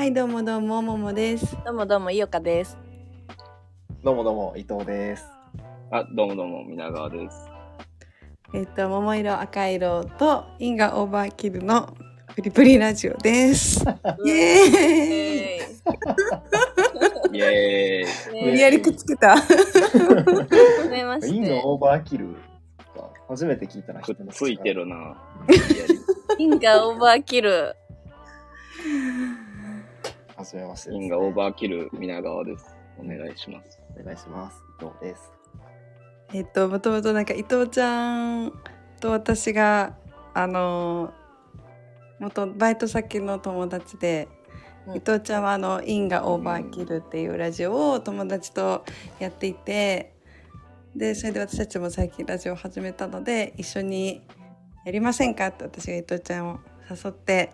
はい、どうもどうも、ももです。どうもどうも、いおかです。どうもどうも、伊藤です。あ、どうもどうも、皆川です。えっ、と、桃色、赤色と、インガオーバーキルのプリプリラジオです。イエーイえイエーイ。ー無理やりくっつけた。はじめまして。インのオーバーキルか。初めて聞いたな、くついてるな。から。因果オーバーキル。はじめましてです、因果オーバーキル、皆川です。お願いします。お願いします。伊藤です。えっと、もともとなんか伊藤ちゃんと私が、あの、元バイト先の友達で、うん伊藤ちゃんはあの「因果オーバーキル」っていうラジオを友達とやっていてでそれで私たちも最近ラジオを始めたので一緒にやりませんかって私が伊藤ちゃんを誘って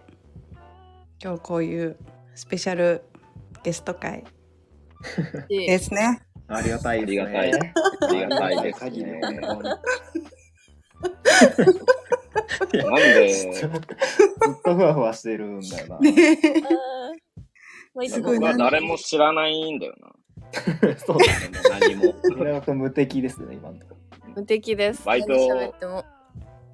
今日こういうスペシャルゲスト会ですね。ありがたいですね。ありがたいありがたいです限りね。のなんずで、っとふわふわしてるんだよな。すごい誰も知らないんだよな。そうだ。何も。これは無敵ですね、今のとこ無敵です。バイト。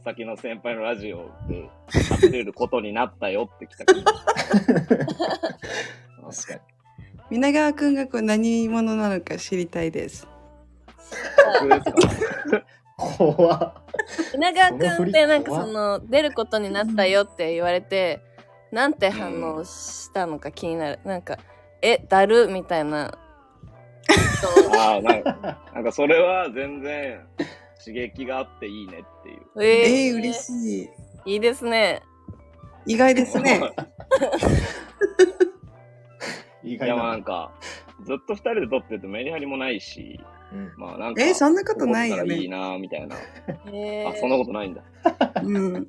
先の先輩のラジオで喋れることになったよって来た。確かに。皆川くんがこう何者なのか知りたいです。怖っ。稲川くんってなんかそのその出ることになったよって言われて、なんて反応したのか気になる。なんか、え、だるみたいな。ああ、なんか、なんかそれは全然刺激があっていいねっていう。えー、い。嬉しい。いいですね。意外ですね。意外いやまあな。なんか、ずっと二人で撮ってるとメリハリもないし、うん。まあなんか、えー、そんなことないよこうったらいいね。なみたいな。えあ、そんなことないんだ。うん。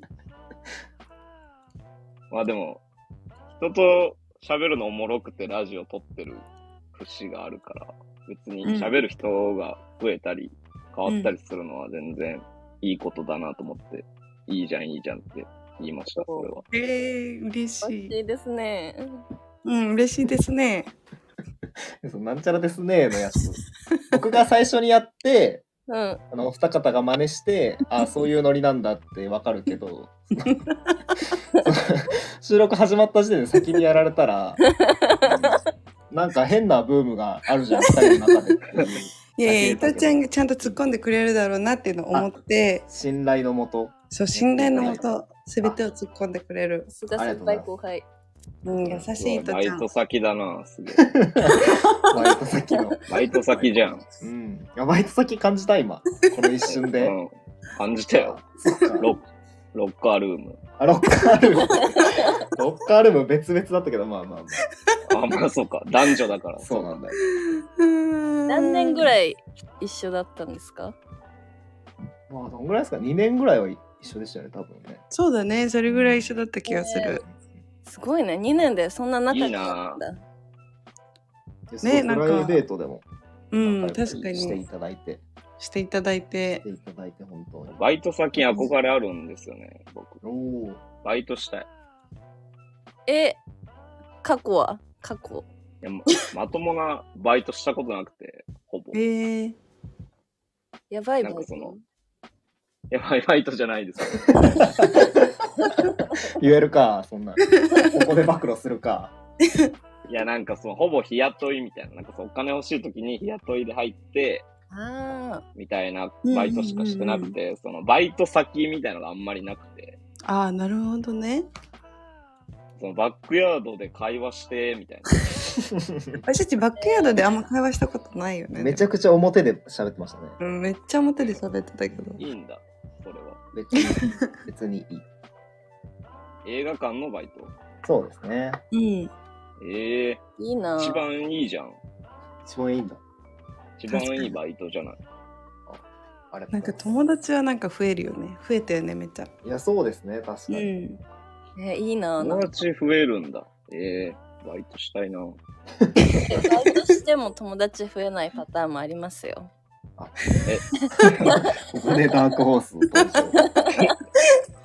まあでも、人と喋るのおもろくてラジオ撮ってる節があるから、別に喋る人が増えたり、変わったりするのは全然いいことだなと思って、いいじゃんいいじゃんって言いました、それは。えー、嬉美しい。味しいですね。うん、嬉しいですね。なんちゃらですねのやつ。僕が最初にやって、うん。あの、お二方が真似して、あ、そういうノリなんだってわかるけど、収録始まった時点で先にやられたら、なんか変なブームがあるじゃん、二人の中でいやいや、伊藤ちゃんがちゃんと突っ込んでくれるだろうなっていうのを思って、信頼のもと。そう、信頼のもと、すべてを突っ込んでくれる。さすが先輩後輩。うん、優しい伊藤ちゃんバイト。先だなすげえ。バイト先の。バイト先じゃん。うん。いや、バイト先感じた、今。この一瞬で。うん。感じたよ。ロッカールーム。あ、ロッカールーム。ロッカールーム別々だったけど、まあまあまあ、まあそうか。男女だから。あ。そうなんだよ。何何年ぐらいい一緒だったんですか？まあ、どんぐらいですか ?2 年ぐらいは一緒でしたよね、多分ね。そうだね、それぐらい一緒だった気がする。すごいね。2年でそんな仲良くなったんだ。ねなんかプライベートでもうん、確かしていに。ただいて、していただいてし。ていただいて、本当に。バイト先に憧れあるんですよね、僕。おお。バイトしたい。え、過去は？過去。いやま まともなバイトしたことなくて、ほぼ。えいー、やばいバイトなんかそのや、バイトじゃないですよ。言えるか、そんな。ここで暴露するか。いや、なんかその、ほぼ日雇いみたいな。なんかそのお金欲しい時に日雇いで入って、あみたいなバイトしかしてなくて、その、バイト先みたいなのがあんまりなくて、ああ、なるほどね。そのバックヤードで会話して、みたいな。私たちバックヤードであんま会話したことないよね。めちゃくちゃ表で喋ってましたね。うん、めっちゃ表で喋ってたけど。いいんだ、それは。別に、別にいい。映画館のバイト？そうですね。うん。ええいいな一番いいじゃん。一番いいんだ。一番いいバイトじゃない。あれなんか友達はなんか増えるよね。増えたよね、めっちゃ。いや、そうですね、確かうに。ん。え、いいな友達増えるんだ。ええバイトしたいな。バイトしても友達増えないパターンもありますよ。ここでダークホース登場。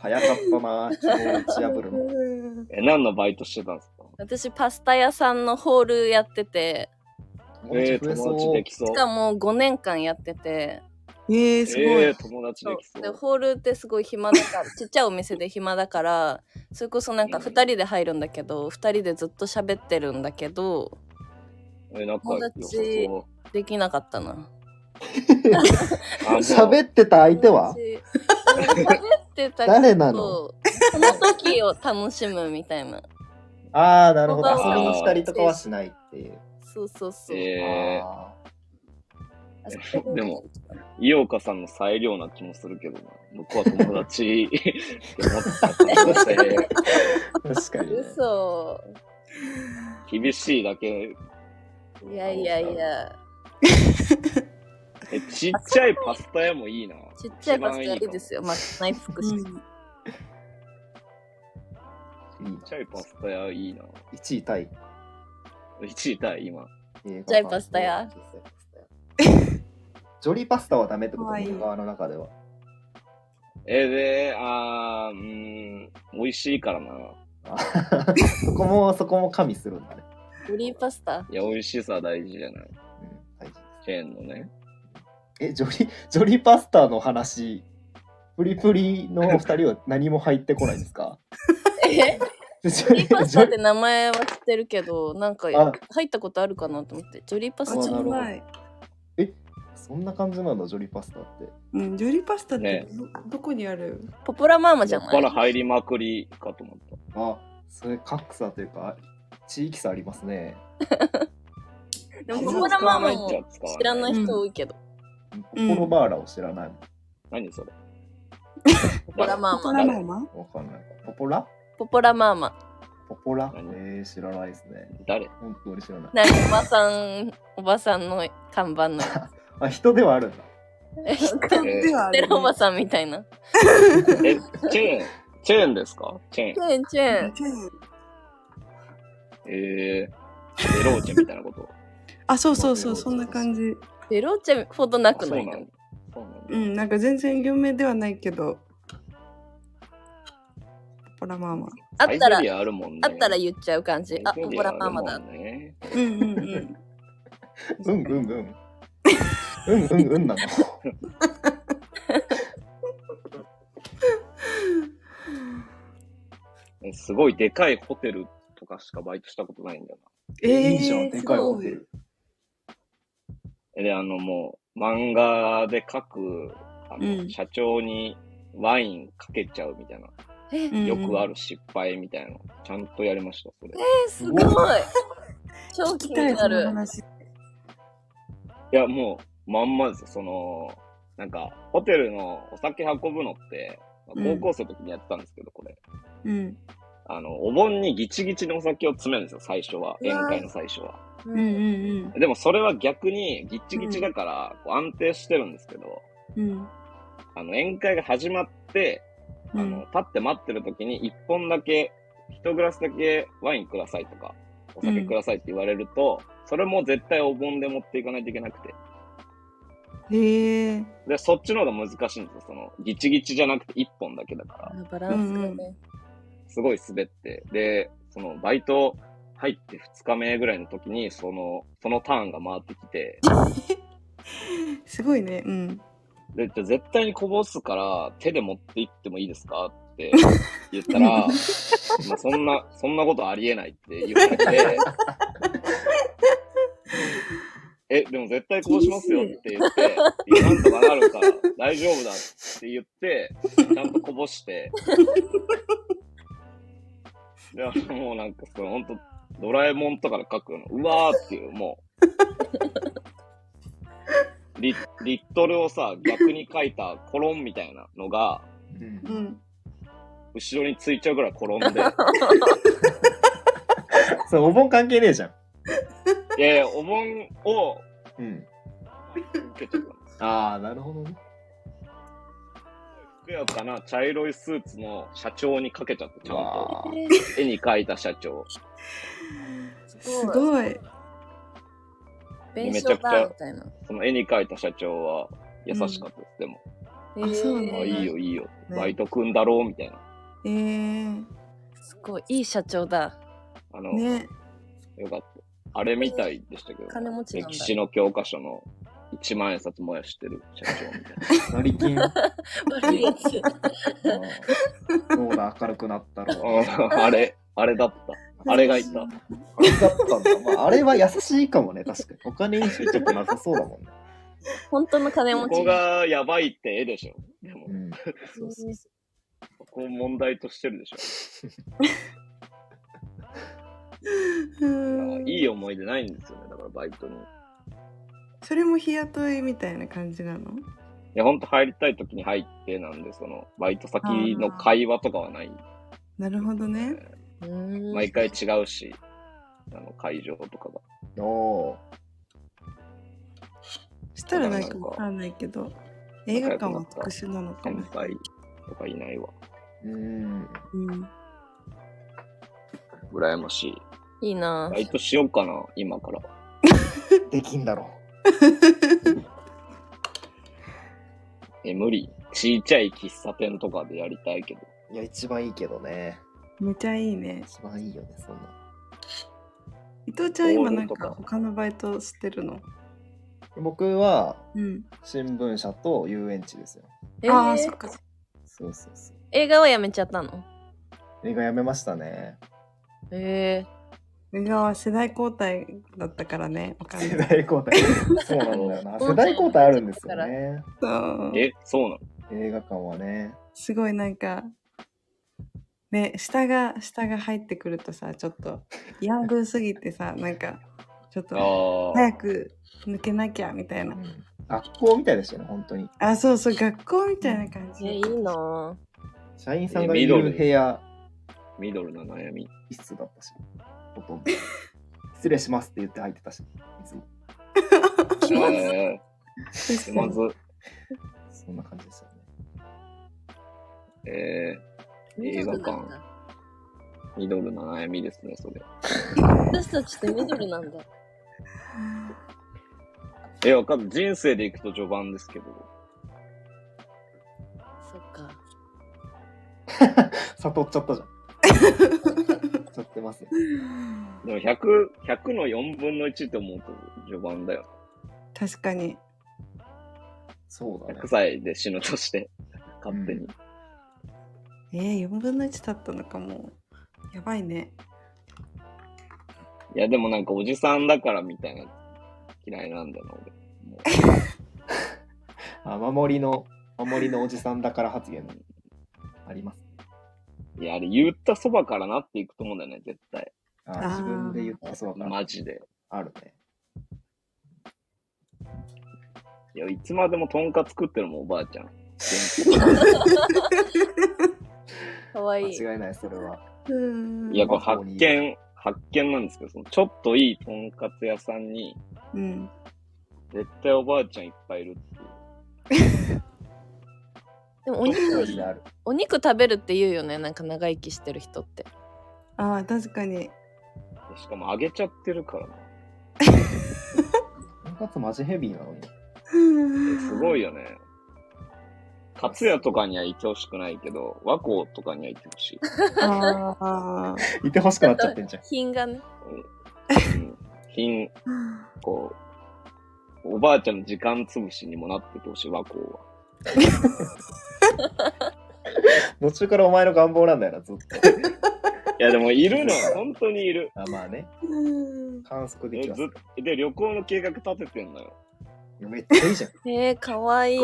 早かったな、打ち破るの。え、何のバイトしてたんですか？私パスタ屋さんのホールやってて、えー、友達できそうし。かも5年間やってて、えー、すごい。えー、友達できそでう。ホールってすごい暇だからちっちゃいお店で暇だからそれこそなんか2人で入るんだけど2人でずっと喋ってるんだけどえー、仲良さそう。できなかったな。喋ってた相手は？喋ってた誰なの？その時を楽しむみたいなああ、なるほど。遊びにしたりとかはしないっていう。そうそうそう、えあー、でも、井岡さんの裁量な気もするけどな。僕は友達 って思ってた可能性、ー確かに、ね。嘘厳しいだけ。いやいやいやえ、ちっちゃいパスタ屋もいいな。ちっちゃいパスタいいですよまあ内服し、うんいいちっちゃいパスタ屋いいな。1位タイ。1位タイ、今。ちっちっちゃいパスタ屋ジョリーパスタはダメってことかわいい僕側の中では。えー、で、あー、うーん、美味しいからな。あ そこも、そこも加味するんだね。グリーパスタ？いや、美味しさ大事じゃない。うん、大事チェーンのね。え、ジョリ、ジョリーパスタの話、プリプリのお二人は何も入ってこないんですか？え？ジグリーパスタってョ名前は知ってるけどなんかあ。入ったことあるかなと思って。ジョリーパスあ、タちょっとなるない。そんな感じなんだ、ジョリーパスタって。うん、ジョリーパスタってね。ど,、どこにある？ポポラマーマじゃこない？こから入りまくりかと思った。あ、それ格差というか、地域差ありますね。でもポポラマーマも知らない人多いけど、ポポロバーラを知らない。もん。何それ？ポポラマーポマラマーマ？わかんない。ポポラ？ポポラマーマポポラ？何？えー、知らないですね。誰？本当に知らない。何おばさんおばさんの看板のや あ、人ではあるんだ。つ人？ではある、テラおばさんみたいなえ、チェーン、チェーンですか？チェーンチ。ェーンチェーンチェーンえー、エローチェみたいなこと？あ、そうそうそう、そんな感じ。ベローチェほどなくない？そうなんだ。そうなんだ。うん、なんか全然有名ではないけど。ポラマーマ。あったらあるもんね。あったら言っちゃう感じあポラマーマだ。うんうんうん。うんうんうん。うんうんうんなの。えすごいでかいホテルとかしかバイトしたことないんだよえいいじゃん、ー、ですかいごい。ホテル。で、あのもう、漫画で書く、あの、うん社長にワインかけちゃうみたいな、よくある失敗みたいなの、ちゃんとやりました、それ。すごい超気になる話。いや、もう、まんまですよ。その、なんか、ホテルのお酒運ぶのって、うん高校生の時にやってたんですけど、これ。うん。あの、お盆にギチギチにお酒を詰めるんですよ、最初は。宴会の最初は。うんうんでもそれは逆にギッチギチだから、こう安定してるんですけど、うん。うん。あの、宴会が始まって、あの、立って待ってる時に一本だけ、一グラスだけワインくださいとか、お酒くださいって言われると、それも絶対お盆で持っていかないといけなくて。へえ。で、そっちの方が難しいんですよ。その、ギチギチじゃなくて一本だけだから。あバランスがね、すごい滑って。で、その、バイト入って2日目ぐらいの時に、その、そのターンが回ってきて、すごいね。うん。で、じゃあ絶対にこぼすから、手で持って行ってもいいですか？って言ったら、まあそんな、そんなことありえないって言われて、え、でも絶対こぼしますよって言って、いや、なんとかなるから大丈夫だって言って、ちゃんとこぼして、で、もうなんかその、ほんと、ドラえもんとかで書くの、うわーっていう、もう、リリットルをさ、逆に書いたコロンみたいなのが、うんうん。後ろについちゃうぐらい転んで、それお盆関係ねえじゃん。いやいや、お盆をうん。受けちゃったんです。ああ、なるほどね。ふくやかな茶色いスーツの社長にかけちゃって、ちゃんと。絵に描いた社長。すごい。弁償だみたいな。その絵に描いた社長は優しかったです、でも。あそうなんだあ、いいよ、いいよ。ねバイト組んだろうみたいな。えー、すごいいい社長だあの、ね。よかった。あれみたいでしたけど、金持ちなんだ歴史の教科書の1万円札燃やしてる社長みたい成金。悪いやつ。うんそうだ、明るくなったろう。な。あれ、あれだった。あれがいた。あれだったんだ。まあ、あれは優しいかもね、確かに。お金に執着なさそうだもんね。本当の金持ち。ここがやばいって絵でしょ。でもう、ん。そうそうそここを問題としてるでしょ。うんいい思い出ないんですよね、だからバイトに。いそれも日雇いみたいな感じなの？や、ほんと入りたい時に入ってなんで、その、バイト先の会話とかはない。なるほどね。毎回違うし、あの、会場とかが。う。おしたらなんかわかんないけど、映画館は特殊なのかも先。輩とかいないわ。ーうん。うん。羨ましい。いいなバイトしようかな、今から。できんだろ え、無理。ちっちゃい喫茶店とかでやりたいけど。う。いや、一番いいけどね。めちゃいいね。一番いいよね、そんな。伊藤ちゃん今なんかか他のバイトしてるの？僕は、うん。新聞社と遊園地ですよ。えああ、ーそっか。そうそうそう。映画はやめちゃったの？映画やめましたね。え映画は世代交代だったからね。世。代交代。そうなんだよな。世代交代あるんですよね。そうえ、そうなの？映画館はね。すごいなんか、ね、下が、下が入ってくるとさ、ちょっと、ヤングすぎてさ、なんか、ちょっと。早く抜けなきゃみたいな。学校みたいでしたよね、本当に。あ、そうそう、学校みたいな感ー、じ。えいいな社員さんがいる部屋ミドルな悩み。一室だったし、ほとんど。失礼しますって言って入ってたし、いつも。えー、気まず。そんな感じでしたよね。えー、映画館。ミドルな悩みですね、それ。私たちってミドルなんだ。え、わかんない。人生で行くと序盤ですけど。そっか。悟っちゃったじゃん。悟っちゃってますよ。でも100、100の4分の1って思うと序盤だよ。確かに。そうだね100。歳で死ぬとして、勝手に。えー、4分の1だったのかも。やばいね。いや、でもなんかおじさんだからみたいな嫌いなんだよな、俺。も あ守りの、守りのおじさんだから発言あります。ういや、あれ言ったそばからなっていくと思うんだよね、絶対。あ自分で言ったそうだから。マジで。あるね。いや、いつまでもとんかつ食ってるもん、おばあちゃん。かわいい。間違いない、それは。うん。いや、これ発見、発見なんですけど、そのちょっといいとんかつ屋さんに、うん。絶対おばあちゃんいっぱいいるっていう。でもお肉。お肉食べるって言うよねなんか長生きしてる人ってああ、確かに。でしかも揚げちゃってるからな。とんかつマジヘビーなのに。すごいよね。カツ屋とかにはいてほしくないけど、和光とかにはいてほしい。ああ。いてほしくなっちゃってんじゃん。品がねうん品、こう、おばあちゃんの時間潰しにもなっててほしい、和光は。途中からお前の願望なんだよな、ずっと。いや、でもいるのよ。本当にいる。あまあね、うん観測でえきますず。っで、旅行の計画立ててんのよ。めっちゃいいじゃん。えー、かわいい。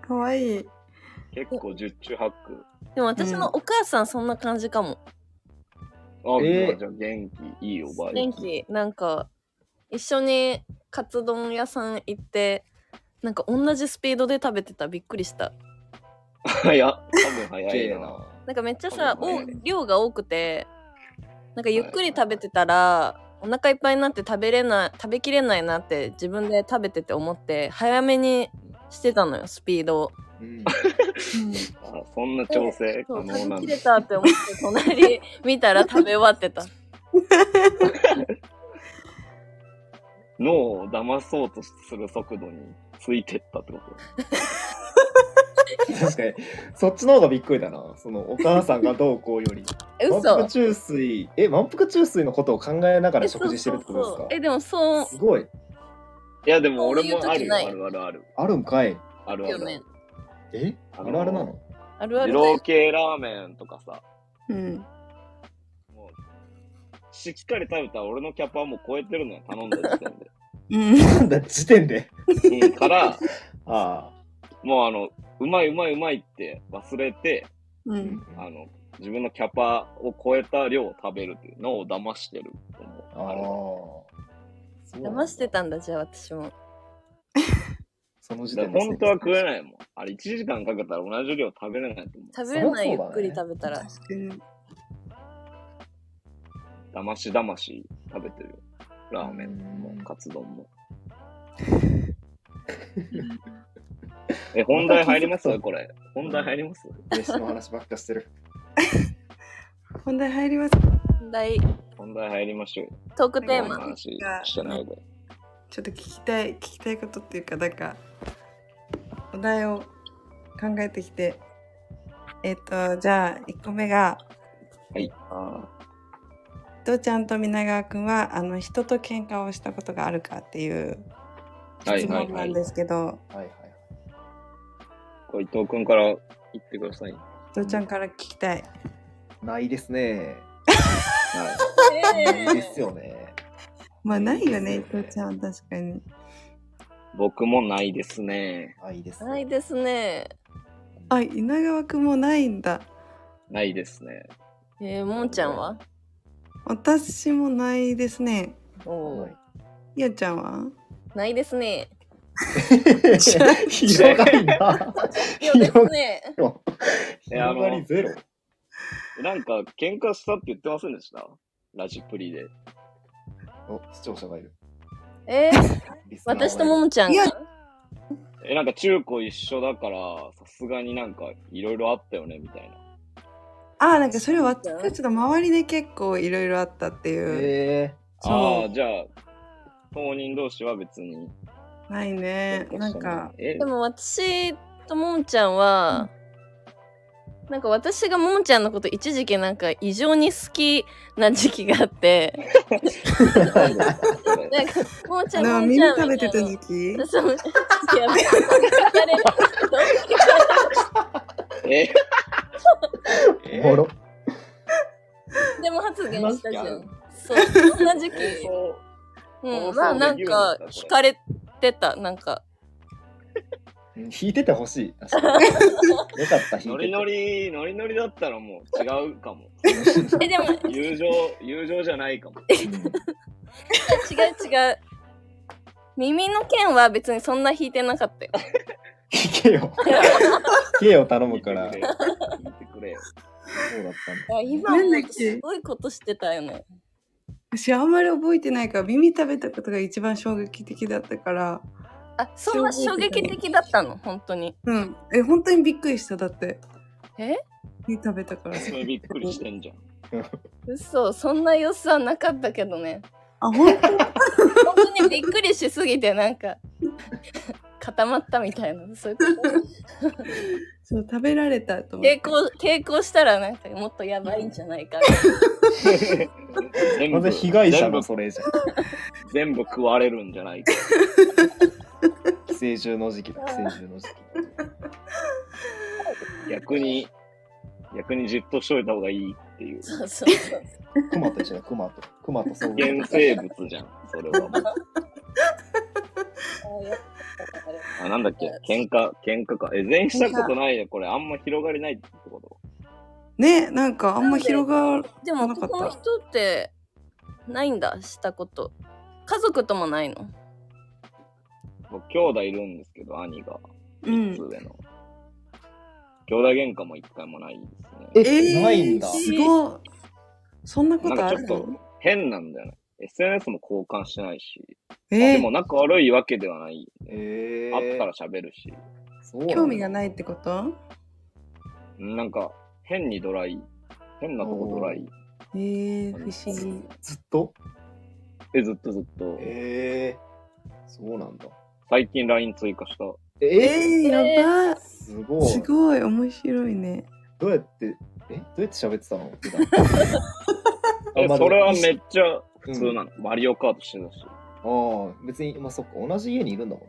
かわいい。結構十中八九。でも私のお母さんそんな感じかもあ、えーじゃあ元気、いいおばあちゃん。元気なんか一緒にカツ丼屋さん行ってなんか同じスピードで食べてたびっくりした いや、多分早いな。な。なんかめっちゃさ、お量が多くてなんかゆっくり食べてたら、お腹いっぱいになって食べれない食べきれないなって自分で食べてて思って早めにしてたのよスピードをうん。あそんな調整可能なんだ食べきれ。たって思って隣見たら食べ終わってた脳を騙そうとする速度についてったってこと？確かに、そっちの方がびっくりだな。そのお母さんがどうこうより。え満嘘腹中水、え、満腹中水のことを考えながら食事してるってことですか？え、でもそう、すごい。いや、でも俺もあるよ、あるあるある。あるんかい。あるある。え？あるあるなの？二あるあるだよ郎系ラーメンとかさ、うん。もう、しっかり食べたら俺のキャパはもう超えてるのよ、頼んだ時点で。うん。だ、時点で？うん、から、あもうあの、うまいうまいうまいって忘れて、うあ。ん。あの、自分のキャパを超えた量を食べるっていうのを騙してると思う。あ騙してたんだ、じゃあ私も。その時点で。ら本当は食えないもん。あれ1時間かけたら同じ量食べれないと思う。食べれない、ねゆっくり食べたら。だましだまし食べてるよ。ラーメンもカツ丼も。え、本題入ります？これ。本題入ります？飯の話ばっかしてる。本題入ります。問題、本題入りましょうよ。トークテーマ。こんな話してないで。ちょっと聞きたい、聞きたいことっていうか、なんか、お題を考えてきて、えっ、と、じゃあ、1個目が、はい。どうちゃんと皆川くんは、あの、人と喧嘩をしたことがあるかっていうはい質はいはい。問なんですけど、はいはい。これ伊藤君から言ってください。どうちゃんから聞きたい。ないですね。は ないですよね。まあ、ないよね、どうちゃんは確かに。い。僕もないですね。ないです。ないですね。あ、稲川くんもないんだ。ないですね。えー、もんちゃんは？私もないですね。おーはいやちゃんは？ないですね。広がりな。いやですね。広がりゼロ。なんか、喧嘩したって言ってませんでした？ラジプリで。お、視聴者がいる。えー、私とももちゃんいやがえ、なんか中高一緒だから、さすがになんかいろいろあったよね、みたいな。あ、なんかそれ私たちの周りで結構いろいろあったっていう。えそうああ、じゃあ、当人同士は別に。ないね。なんか、えでも私とももちゃんは、なんか私がももちゃんのこと一時期なんか異常に好きな時期があって、なんかももちゃんなもんみたいな食べてた時期？そう。いや、めっちゃ疲れるえ？ー、おもろ。でも発言したじゃん。そう、そんな時期。そううん、まあなんか惹かれてた、なんか。弾いててほしい。確かによかった、弾いてて。ノリノリ、ノリノリだったらもう違うかも。え、でも、友情、友情じゃないかも。違う違う。耳の剣は別にそんな弾いてなかったよ。弾けよ。弾けよ、頼むから。聞いてそうくれよ。聞いてくれよ。だったんだ。いや今もなんだっけ？すごいことしてたよね。私あんまり覚えてないから耳食べたことが一番衝撃的だったからあ、そんな衝撃的だったの？本当に。うん。え本当にびっくりしただって。え？耳食べたから。それびっくりしてんじゃん。嘘、そんな様子はなかったけどね。あ本当？本当にびっくりしすぎてなんか固まったみたいな。そういうこと？そう食べられたと思って抵抗、抵抗したらなんかもっとやばいんじゃないかな。全なぜ被害それじゃん。全部食われるんじゃないか。寄生獣の時期だ、寄生獣の時期。逆に、逆にじっとしといた方がいいっていう。そうそうそう。クマと一緒だ、クマと。クマと遭遇。原生物じゃん、それはもう。あ、なんだっけ？喧嘩、喧嘩か。え、全員したことないよ、これ。あんま広がりないってこと？ねなんかあんま広がるでもなかった男の人ってないんだ、したこと。家族ともないの？僕、兄弟いるんですけど、兄が。うん3つ上の。兄弟喧嘩も一回もないですね。え、ないんだ。すごいそんなことあるかちょっと変なんだよね。SNS も交換してないし。えでも仲悪いわけではない。え会ったら喋るし。興味がないってこと？なんか、変にドライ。変なとこドライ。えー、不思議ずっと？え、ずっとずっと。ええそうなんだ。最近 LINE 追加した。ええー、やばすごい。すごい面白いね。どうやって、え？どうやって喋ってたの？それはめっちゃ普通なの。マリオカートしてたし。ああ、別に、まあそっか、同じ家にいるんだもん。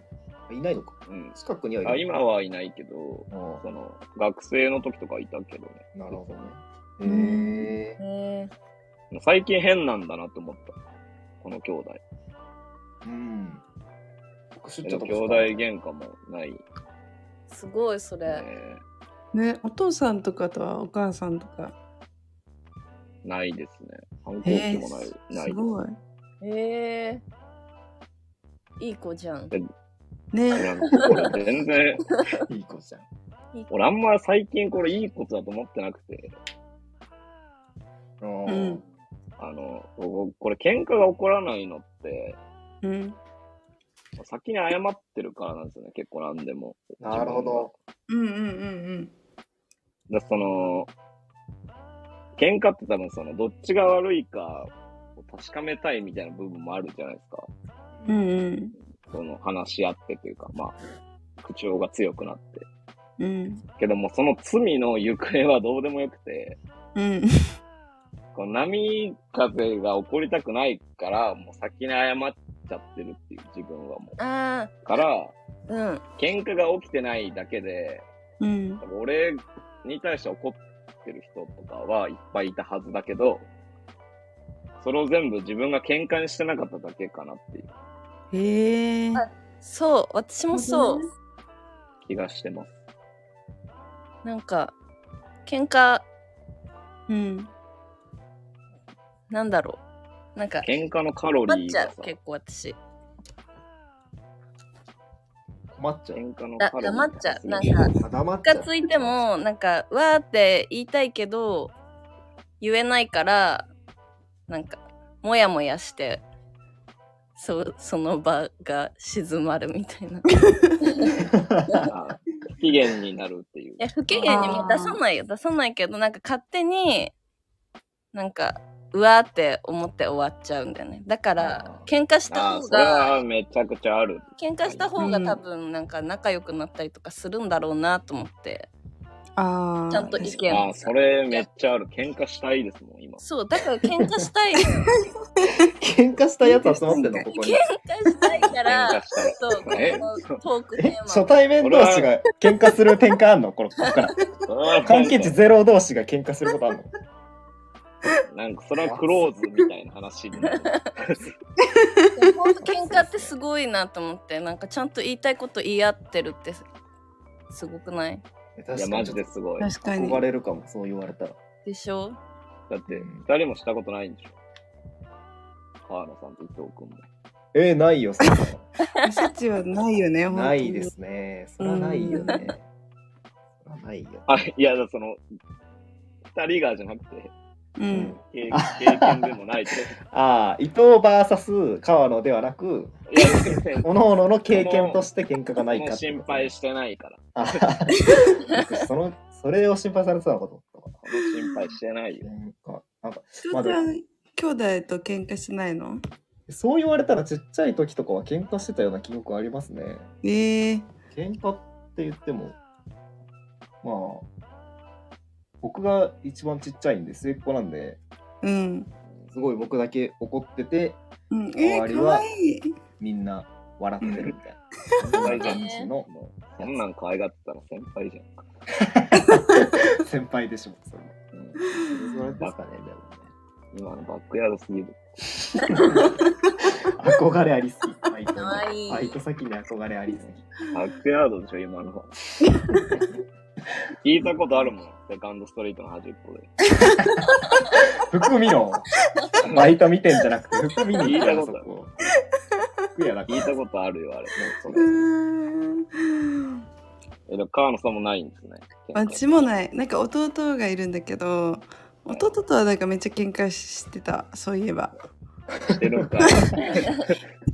あいないのか。うん。近くにはいるあ今はいないけど、あその、学生の時とかいたけどね。あ、なるほどね。へうんえへえ最近変なんだなって思った。この兄弟。うん。特殊っちゃ特けど兄殊弟喧嘩もない。すごいそれ。ねね、お父さんとかとはお母さんとか？ないですね。反抗えー、期もない。ないですすごい。へえいい子じゃん。ね。全然、いい子じゃん。俺あんま最近これいいことだと思ってなくて、あうーん。あの、ここれ喧嘩が起こらないのって、うん。先に謝ってるからなんですよね、結構なんでも。なるほど。うんうんうんで、その、喧嘩って多分その、どっちが悪いかを確かめたいみたいな部分もあるじゃないですか。うん。うんうん。その、話し合ってというか、まあ、口調が強くなって。うん。けども、その罪の行方はどうでもよくて、うん。この波風が起こりたくないから、もう先に謝っちゃってるっていう自分はもう。あから、あ、うん。喧嘩が起きてないだけで、うん。俺に対して怒ってる人とかはいっぱいいたはずだけど、それを全部自分が喧嘩にしてなかっただけかなっていうへえ。そう、私もそう。気がしてます。なんか、喧嘩、うん。なんだろう。なんか、喧嘩のカロリーがさ、ちゃう、結構私。困っちゃう。黙っちゃう。なんか、黙っムちゃう。カついても、なんか、わーって言いたいけど、言えないから、なんか、もやもやして、そその場が静まるみたいな。不機嫌になるっていう。や、不機嫌にも出さないよ。出さないけど、なんか勝手に、なんか、うわーって思って終わっちゃうんだよね。だからあ、喧嘩した方が、はめちゃくちゃある。喧嘩した方がうん多分なんか仲良くなったりとかするんだろうなと思って、ああ。ちゃんと意見ああ、それめっちゃある。喧嘩したいですもん、今。そうだから喧嘩したい 喧嘩したやつ集まってんのここに喧。嘩したいか喧ら。そうこえ？のトークテえーマ初対面同士が喧嘩する展開あんの？このここから。関係値ゼロ同士が喧嘩することあんの？なんかそれはクローズみたいな話になる。喧嘩ってすごいなと思ってなんかちゃんと言いたいこと言い合ってるってすすごくない？いや、マジですごい。だ確かに憧。れるかも、そう言われたら。でしょ？って、二人もしたことないんでしょ？川野さんと伊藤君も。えー、ないよ、そんなの私たちはないよね、本当にないですね。そらないよね。そらないよ。あ、いや、その、二人がじゃなくて、うん。経経験でもないって。ああ、伊藤 VS 川野ではなく、いや、全然各々の経験として喧嘩がないか心配してないから。その、それを心配されてたのかと心配してないよ。な。なんか、なん兄弟と喧嘩しないの？そう言われたらちっちゃい時とかは喧嘩してたような記憶ありますね。ええ喧嘩って言っても、まあ、僕が一番ちっちゃいんで末っ子なんで、うん。すごい僕だけ怒ってて、うん、えー、か周りは。みんな笑ってるみたいな。そんそんなん可愛がってたら先輩じゃん。先輩でしょ、それ。うんそうですかね、でもね。今のバックヤードすぎる。憧れありすぎ。ババイト先に憧れありすぎ。バックヤードでしょ、今の。聞いたことあるもん。セカンドストリートの端っこで。服見ろ。バイト見てんじゃなくて、服見に聞いたことある。服やだから。聞いたことあるよ、あれ。もうそうれーん。え、でも川野さんもないんですね。あっちもない。なんか弟がいるんだけど、弟とはなんかめっちゃ喧嘩してた。そういえば。してるんか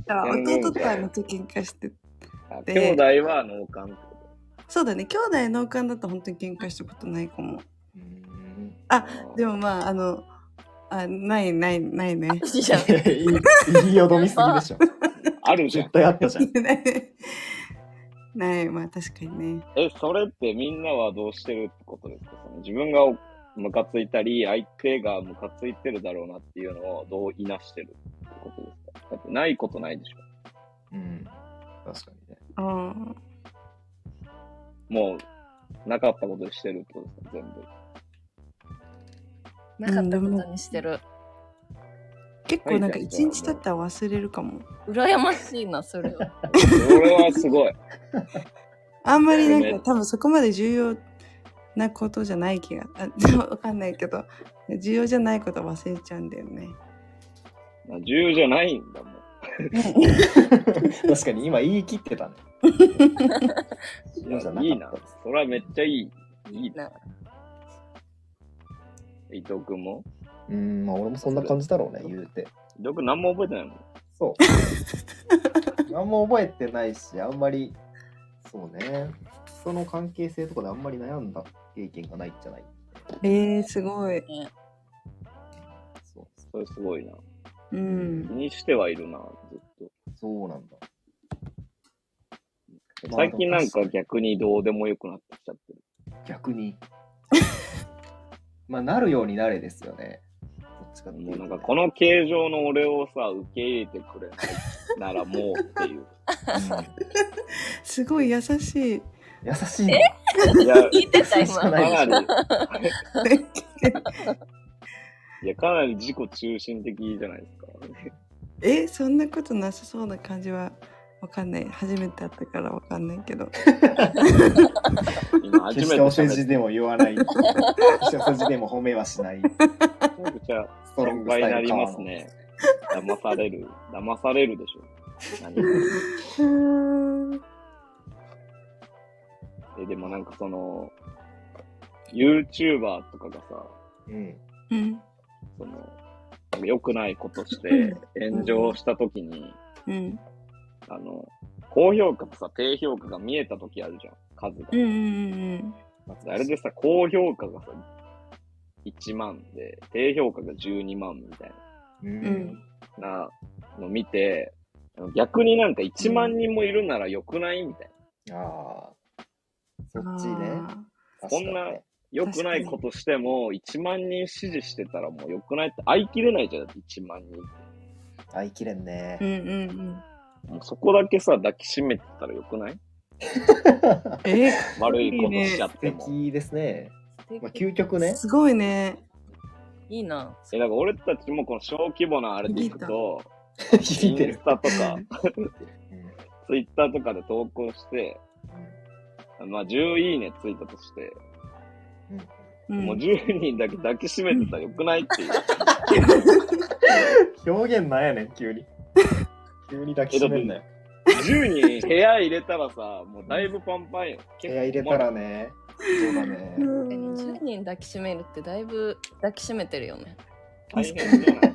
弟とはめっちゃ喧嘩して兄弟は農家っそうだね兄弟農家だと本当に喧嘩したことないかもあとでもまああのあないないないねいいじゃんいやいい言いよどみすぎでしょ。あるじゃん絶。対あったじゃん。ないない、まあ確かにね。え、それってみんなはどうしてるってことですかその自分がムカついたり、相手がムカついてるだろうなっていうのをどういなしてるってことですかだってないことないでしょうん。確かにね。あもう、なかったことにしてるってことですか全部。なかったことにしてる。あ。結構なんか一日経ったら忘れるかも。羨ましいな、それは。それはすごい。あんまりなんねか多分そこまで重要なことじゃない気が。あ、でもわかんないけど、重要じゃないこと忘れちゃうんだよね。重要じゃないんだもん。確かに今言い切ってたね。いいいな。それはめっちゃいい。いいな。伊藤君も？うん、まあ俺もそんな感じだろうね、言うて。伊藤君何も覚えてないもん。そう。何も覚えてないし、あんまり、そうね。その関係性とかであんまり悩んだ経験がないんじゃない？えー、すごい。そうそれすごいな。うん気。にしてはいるな、ずっと。そうなんだ。まあ最近なんか逆にどうでもよくなってきちゃってる。逆に。まあ、なるようになれですよね。どっちかっていうとねもうなんかこの形状の俺をさ、受け入れてくれないならもうっていう。すごい優しい。優しいの？いや、聞いてた、今。優しくないかなり、いや、かなり自己中心的じゃないですか。え、そんなことなさそうな感じはわかんない。初めて会ったからわかんないけど。今初決めしててお世辞でも言わない。決してお世辞でも褒めはしない。めちゃくちゃストロングスタイなりますね。騙される。騙されるでしょ。何。えでもなんかその、YouTuber とかがさ、うん。うん。その、良くないことして炎上した時に、うん。あの、高評価とさ、低評価が見えた時あるじゃん、数が。うんうんうんあれでさ、高評価がさ、1万で、低評価が12万みたいうん。なの見て、逆になんか1万人もいるなら良くないみたいな。ああ。そうん。っちね。こんな良くないことしても、1万人支持してたらもう良くないって、会い切れないじゃん、だって1万人。合いきれんねー。うんうんうん。もうそこだけさ、抱きしめてたら良くない？え悪いことしちゃっ素ても。敵ですね。まあ、究極ね。すごいね。いいな。え、だから俺たちもこの小規模なあれでいくと、響いてるインス。タとか、うんツイッターとかで投稿して、まあ10いいねついたとして、うんうんもう10人だけ抱きしめてたらよくないっていう。表現なんやねん、急に。急に抱きしめんなよ。10人部屋入れたらさ、もうだいぶパンパンよ。部屋入れたらね。そうだね。うん10人抱きしめるってだいぶ抱きしめてるよね。大変じゃない？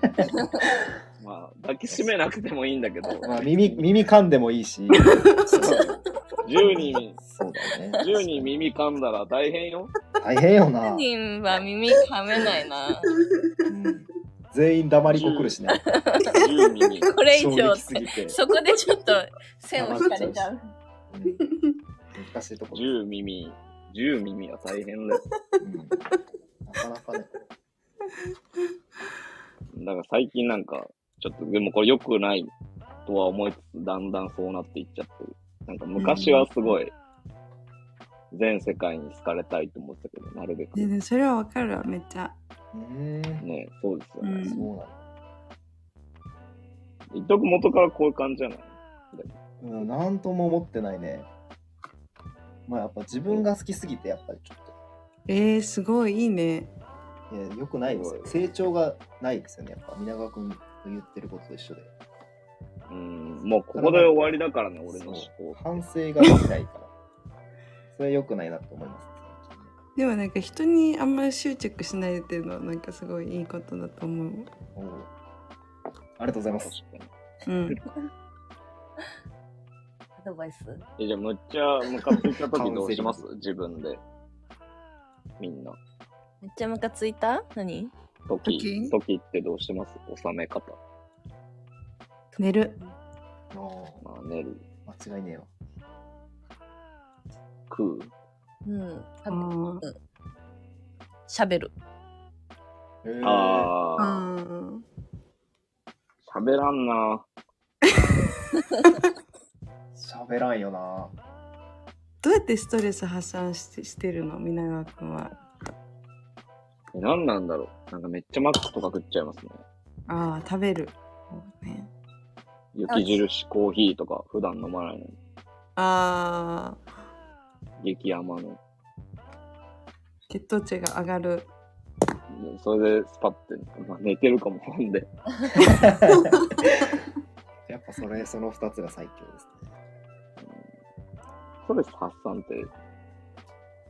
まあ、抱きしめなくてもいいんだけど、まあ、耳、耳噛んでもいいし。10人、そうだね。10人耳噛んだら大変よ。大変よな10。人は耳噛めないな。うん全員黙りこくるしね。10耳。これ以衝上撃すぎて。そこでちょっと線を引かれちゃう。うん難しいところ。10耳。10耳は大変だよ。うんなかなかね。だから最近なんか、ちょっと、でもこれ良くないとは思いつつ、だんだんそうなっていっちゃってる。なんか昔はすごい、全世界に好かれたいと思ってたけど、なるべく。でねそれはわかるわ、めっちゃ。うん。ねそうですよね。うんそうなんだ。一徳元からこういう感じじゃない？うん、なんとも思ってないね。まあやっぱ自分が好きすぎて、やっぱりちょっと。えー、すごいいいね。いや、よくないですよ。成長がないですよね。やっぱ、皆川君の言ってることと一緒で。うん、もうここで終わりだからね、俺の思考。反省ができないから。それは良くないなと思います。でもなんか人にあんまり執着しないっていうのはなんかすごいいいことだと思う。おうありがとうございます。うん。アドバイス？え、じゃあむっちゃムカついた時どうします？自分で。みんな。めっちゃムカついた？何？時、時？時ってどうしてます？収め方。寝る。あまあ寝る。あ間違いねえわ。食う。うん。あー喋る。ああ、うん喋らんな。喋らんよな。どうやってストレス発散してしてるの？皆川くんは。え何なんだろう。なんかめっちゃマックとか食っちゃいますね。ああ、食べる。ね、雪印コーヒーとか普段飲まないのに。ああ、激甘の。血糖値が上がる。それでスパッて、まあ、寝てるかも、ほんで。やっぱそれ、その二つが最強ですね。ストレス発散って、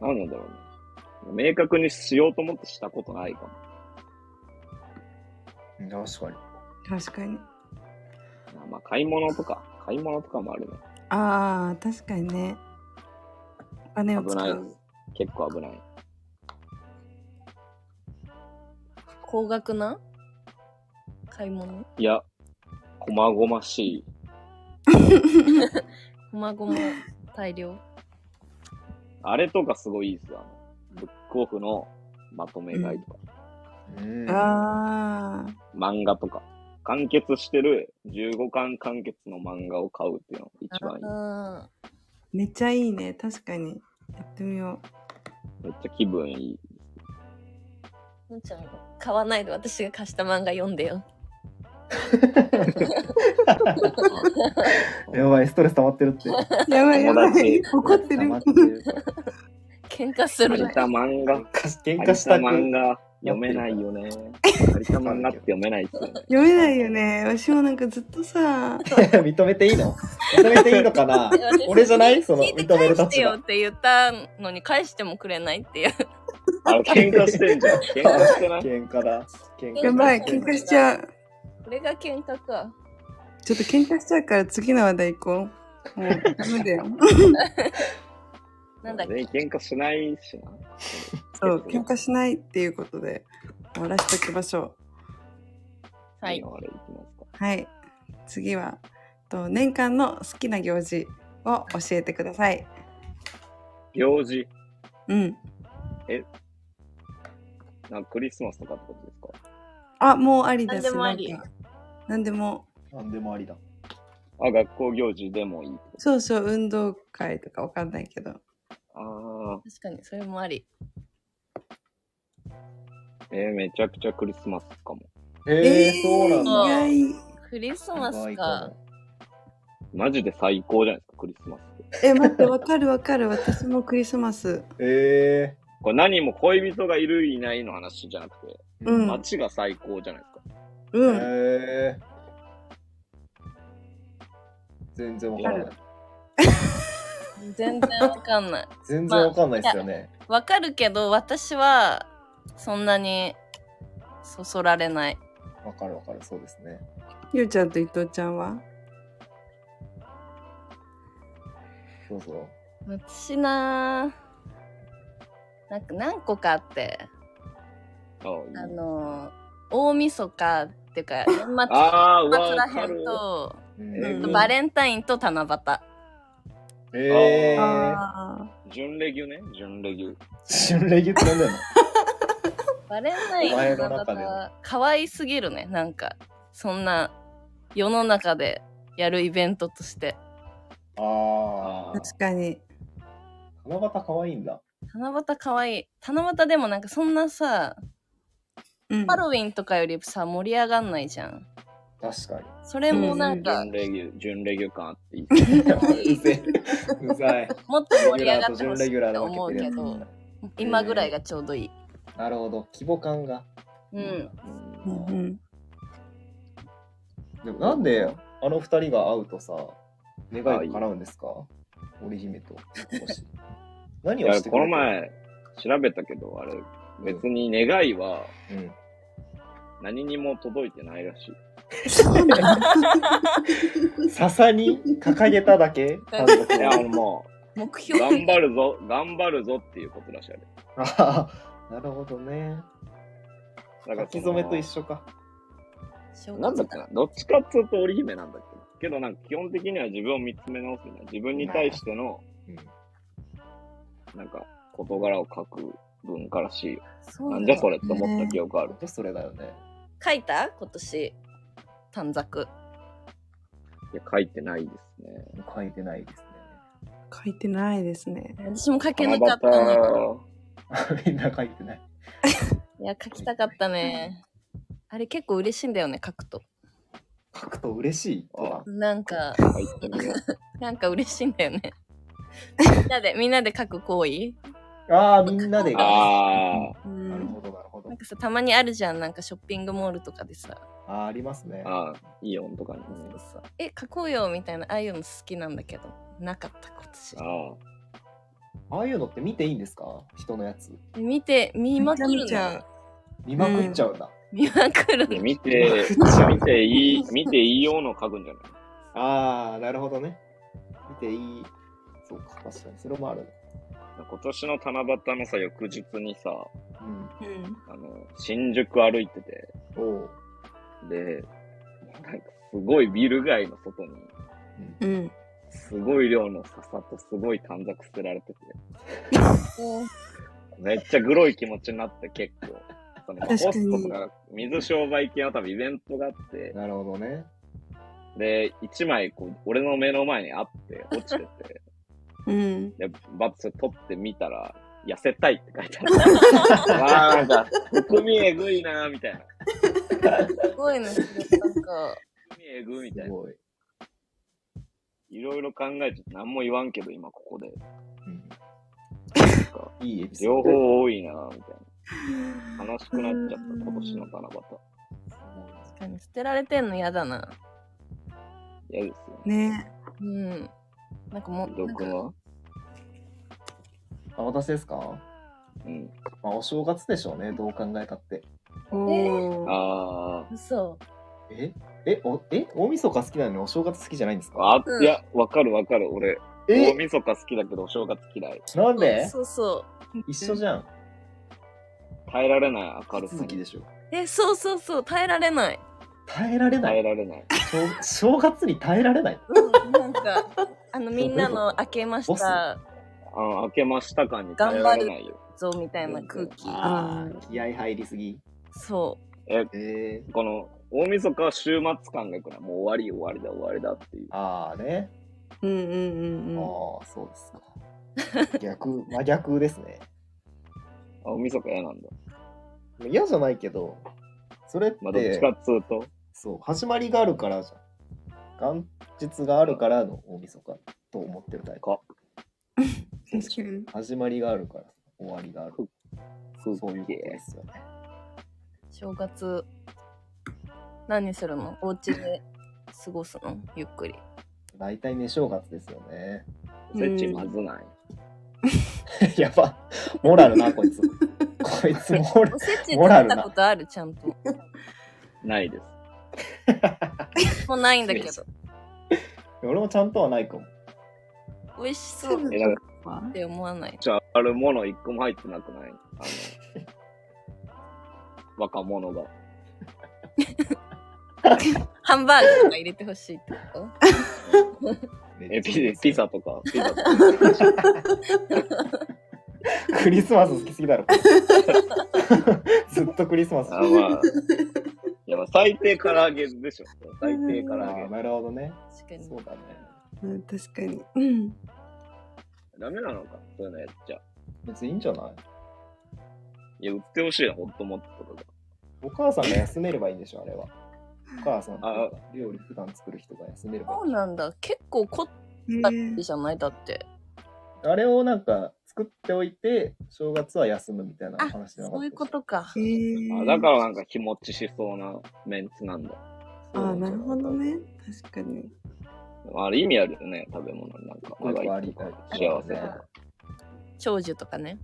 何なんだろうね。明確にしようと思ってしたことないかも。確かに。確かに。あまあ、買い物とか、買い物とかもあるね。ああ、確かにね。を危ない使う。。結構危ない。高額な？買い物？いや、こまごましい。こまごま大量？あれとかすごいいいっすよ。あのブックオフのまとめ買いとか、うん。ああ、漫画とか。完結してる15巻完結の漫画を買うっていうのが一番いい。あめっちゃいいね。確かに。やってみよめっちゃ気分いい。ー。むーちゃん、買わないで私が貸した漫画読んでよ。やばい、ストレス溜まってるって。う。やばいやばい。怒ってる。ってる 喧嘩する借りた漫画、喧嘩したく漫画読めないよね。借りた漫画って読めないっすよね。読めないよね。わしもなんかずっとさ、認めていいの？認めていいのかな？俺じゃない？その認める返して。よって言ったのに返してもくれないっていう。あれ、喧嘩してんじゃん。喧嘩してない喧嘩だ。喧嘩やばい、喧嘩しちゃう。これが喧嘩か。ちょっと喧嘩しちゃうから次の話題行こう。もうダメだよ。なんだっけ？全員喧嘩しないしな。そう、喧嘩しないっていうことで終わらせておきましょはい。はい。次は、と年間の好きな行事を教えてください。行事？うん。なんかクリスマスとかってことですか？あ、もうありです。何でもありなんか何でも。なんでもありだ。あ、学校行事でもいいそうそう、運動会とかわかんないけど。あ確かに、それもあり。ー、えー、めちゃくちゃクリスマスかも。えー、そうなんだ。クリスマスか。マジで最高じゃないですか、クリスマスって。え、待って、わかるわかる。私もクリスマス。えこれ何も恋人がいるいないの話じゃなくて、ー。うん街が最高じゃないですか。うん。えー。全然わからない。全然わかんない。全然わかんないですよね。わかるけど、私はそんなにそそられない。わかるわかる、そうですね。ゆうちゃんと伊藤ちゃんは？そうそう。私ななんか何個かあって、ああの、大晦日っていうか、年末年末らへん。と、バレンタインと七夕。えー。あ準レギュね、準レギュ。春レギュってなんだよ。バレンタインお前との中で七夕、可愛すぎるね。なんか、そんな世の中でやるイベントとして。ああ、確かに。ー。七夕可愛いんだ。七夕可愛い。七夕でもなんかそんなさ、うんハロウィンとかよりさ、盛り上がんないじゃん。確かに。それもなんか準、レギュ、準レギュ感あっていい。う。うざい。もっと盛り上がってほしいと思うけどつ、今ぐらいがちょうどいい。なるほど。規模感が。うん。うんうんでもなんであの二人が会うとさ、願いが叶うんですか？織姫と。何をしてこの前、調べたけど、あれ、別に願いはうん。何にも届いてないらしい。笹に掲げただけ？いや、あのもう、目標頑張るぞ、頑張るぞっていうことらしいあれ。ああ、なるほどね。だからき初めと一緒か。なんだっけな、どっちかっつうと織姫なんだっけど、けどなんか基本的には自分を見つめ直すみたいな。自分に対しての、うん。なんか、事柄を書く文化らしいよ。そうなんじゃそれって思った記憶あるそれだよね。書いた？今年。短冊。いや、書いてないですね。書いてないですね。書いてないですね。私も書けな七かったみんな書いてない。いや、書きたかったね。あれ結構嬉しいんだよね、書くと。書くと嬉しい。なんか。なんか嬉しいんだよね。みんなで、みんなで書く行為？ああ、みんなでが。あうん。なるほどなん。かさ、たまにあるじゃん。なんかショッピングモールとかでさ。ああ、ありますねあ、。ああ、イオンとかにね。そうそうえ、書こうよみたいな、ああいうの好きなんだけど、なかった今年。あああいうのって見ていいんですか？人のやつ。で見て、見まくる見ちゃうの。見まくっちゃうんだ。見まくる。見て、見ていい、見ていいようの書くんじゃない？ああ、なるほどね。見ていい。そうか、確かに。それもある。今年の七夕のさ、翌日にさ、うん。うん。あの、新宿歩いてて。で、なんかすごいビル街の外に、うん。すごい量の笹とすごい短冊捨てられてて、めっちゃグロい気持ちになって結構。そのまあホストとか水商売系の多分イベントがあって、なるほどね。で、一枚こう、俺の目の前にあって、落ちてて、うん。で、バッとそれ取ってみたら、痩せたいって書いてある。ああ、なんか、含みえぐいなーみたいな。すごいね、なんか。含みえぐみたいな。い。いろいろ考えちゃって何も言わんけど、今ここで。うんなんか、いい両ド。方多いなーみたいな。悲しくなっちゃった、今年の七夕。確かに捨てられてんの嫌だな。嫌ですよ。ねうん。なんかもう、どくはあ、私ですか？うん。まあ、お正月でしょうね。どう考えたって。おー。あ嘘。え？え、お、え？大晦日好きなのにお正月好きじゃないんですあ。か？あ、うんいや、わかるわかる。俺、え？大晦日好きだけど、お正月嫌い。なんで？そうそ一緒じゃん。耐えられない明るさに。続きでしょ。う。え、そうそうそう、耐えられない。耐えられない。耐えられない。正正月に耐えられない。うん、なんか、あの、みんなの明けましたあの、開けました感に耐えられないよ。ぞみたいな空気。ああ、気合入りすぎ。そえ、えー、この、大晦日は週末感がいくな。もう終わり終わりだ終わりだっていう。ああね。うんうんうんうん。ああ、そうですか。逆、真逆ですね。あ大晦日嫌なんだ。嫌じゃないけど、それって、まあ、どっちかっつうと。そう、始まりがあるからじゃん。元日があるからの大晦日と思ってるタイプ。始まりがあるから終わりがある。ふそういうことですよね。う。正月、何するの？お家で過ごすの？ゆっくり。大体ね、正月ですよね。おせちまずない。やば。モラルな、こいつ。こいつモラルお。せちモラルな食べたことある？ちゃんと。ないです。もうないんだけど。俺もちゃんとはないかも。美味しそうって思わない？じゃあ、あるもの一個も入ってなくない？あの、若者が。ハンバーグとか入れてほしいってこと？え、ピピザとか、ピザとか。クリスマス好きすぎだろ。ずっとクリスマス。あ、まあ。いや、まあ、最低唐揚げでしょ。最低唐揚げ。なるほどね。確かに。そうだね。うん、確かに。うん。ダメなのか？そういうのやっちゃ。別にいいんじゃない？いや、売ってほしいな、ホットモットとか。お母さんが休めればいいんでしょ、あれは。お母さんとあか料理普段作る人が休めればそいうい。なんだ。結構凝ったりじゃないだって。あれをなんか作っておいて、正月は休むみたいなあ、話なそういうことか。へーあだからなんか日持ちしそうなメンツなんだ。ああ、なるほどね。確かに。あれ意味あるよね、食べ物になんか。よくあり長生きとか幸せとか。長寿とかね。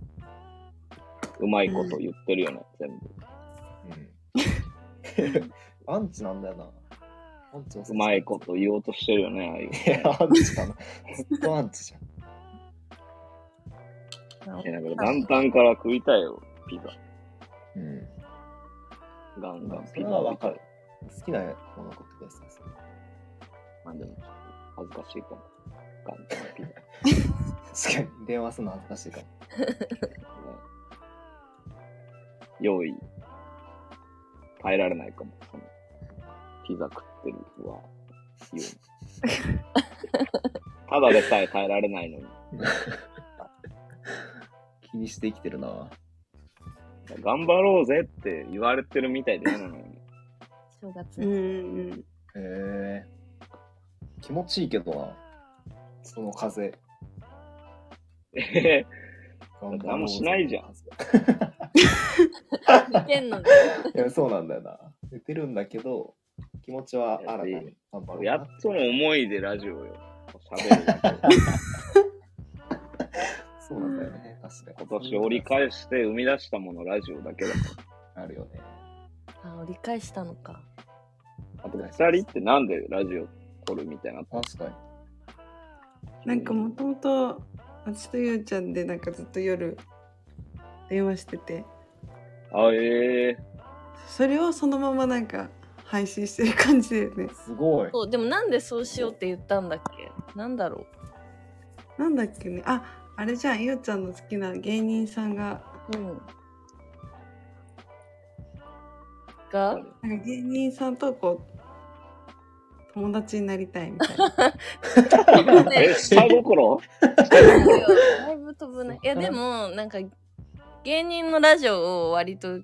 うまいこと言ってるよね、全部。うん。アンチなんだよな。アンチうまいこと言おうとしてるよね、ああいう。アンチだな。ずっとアンチじゃん。え、なんか元旦から食いたいよ、ピザ。うん。ガンガンそピザれはわかる食いたい。。好きなもの食ってください。それまあでも、ちょっと恥ずかしいかも。元旦ピザ。確かに、電話するの恥ずかしいかも。用意、耐えられないかも。そのピザ食ってるは、言うただでさえ耐えられないのに。気にして生きてるな。頑張ろうぜって言われてるみたいで嫌なのに。正月うんうんへえ気持ちいいけどな。その風。えへ頑張ろうぜ何もしないじゃん。寝てんのに。いやそうなんだよな。寝てるんだけど、気持ちは新たに頑張ろうなやっとの思いでラジオよ。喋るだけ。そうなんだよね。確かに。今年折り返して生み出したものラジオだけだか あるよね。あ、折り返したのか。ら。あと二人ってなんでラジオ撮るみたいな。確かに。なんかもともと私とゆうちゃんでなんかずっと夜電話しててあ、ええそれをそのままなんか配信してる感じだよねすごい。そう、でもなんでそうしようって言ったんだっけ？なんだろなんだっけねああれじゃんゆうちゃんの好きな芸人さんがう。うん。が？なんか芸人さんとこう友達になりたいみたいな え、下心？だいぶ飛ぶね。いや、でも、なんか、芸人のラジオを割と、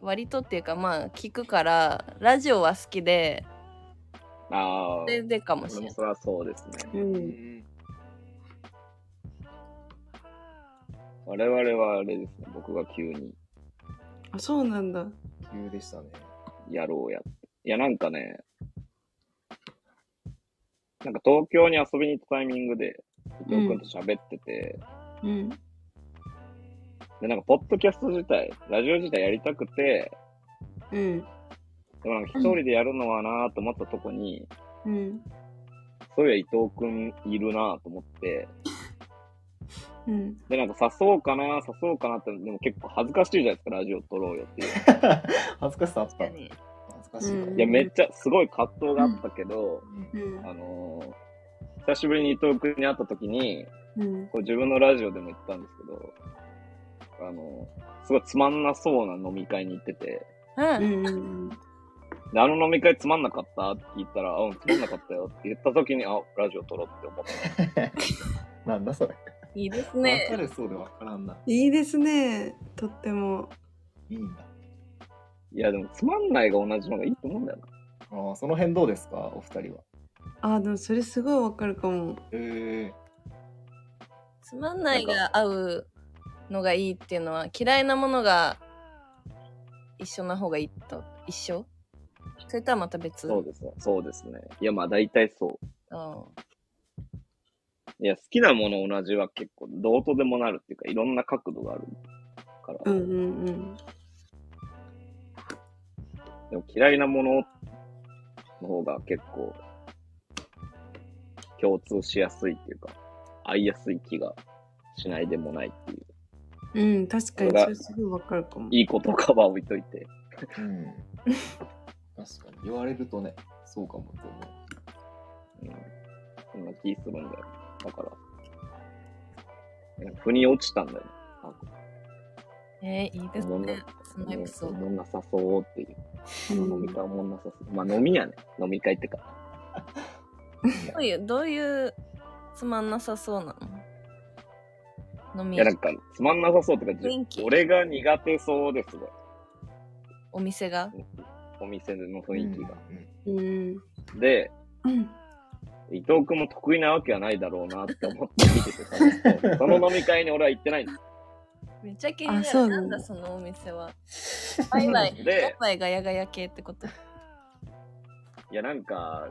割とっていうか、まあ、聞くから、ラジオは好きで、ああ。それでかもしれない。それはそうですね。うん我々はあれですね。僕が急に。あそうなんだ。急でしたね。やろうやって。いや、なんかね、なんか東京に遊びに行ったタイミングで、伊藤君と喋ってて、うん。で、なんか、ポッドキャスト自体、ラジオ自体やりたくて、うん。でもなんか一人でやるのはなと思ったとこに、うん。そういや伊藤君いるなと思って、うんで、なんか誘おうかな、誘おうかなって、でも結構恥ずかしいじゃないですか、ラジオ撮ろうよっていう。恥ずかしさあった。恥ずかしいいや、めっちゃ、すごい葛藤があったけど、うんあのー久しぶりに伊藤君に会った時に、うんこれ自分のラジオでも言ったんですけど、あのーすごいつまんなそうな飲み会に行ってて、う。うんあの飲み会つまんなかったって聞いたら、あ、うん、つまんなかったよって言った時に、あ、ラジオ撮ろうって思った。なんだそれ。いいですわかね。るそうでわからんな。いいですねとってもいいんだ。いや、でもつまんないが同じのがいいと思うんだよな。ああ、その辺どうですか、お二人は。あでもそれすごいわかるかもええつまんないが合うのがいいっていうのは、嫌いなものが一緒な方がいいと、一緒？それとはまた別？そうですね。そうですね。いや、まあ大体そうんう。いや、好きなもの同じは結構どうとでもなるっていうか、いろんな角度があるから。うんうんうんでも嫌いなものの方が結構共通しやすいっていうか、合いやすい気がしないでもないっていう。うん確かにそれすごいわかるかもいいことかは置いといて。うん。確かに。言われるとね、そうかもと思う。うん。そんな気するんだよ。だから、なんか腑に落ちたんだよね。なんかえー、いいですね。そのエピソーおド。もんなさそうっていう。あの飲み会おもんなさそう。まあ飲みやね。飲み会ってか。どういう、どういうつまんなさそうなの？飲みいや、なんか、つまんなさそうってか、俺が苦手そうですごい。お店が？お店の雰囲気が。うんで、うん伊藤君も得意なわけはないだろうなって思って見ててたんですけど、その飲み会に俺は行ってないんです。めっちゃ気になる。ななんんだだそのお店は。バイバイ。でバイバイガヤガヤ系ってこと？いや、なんか、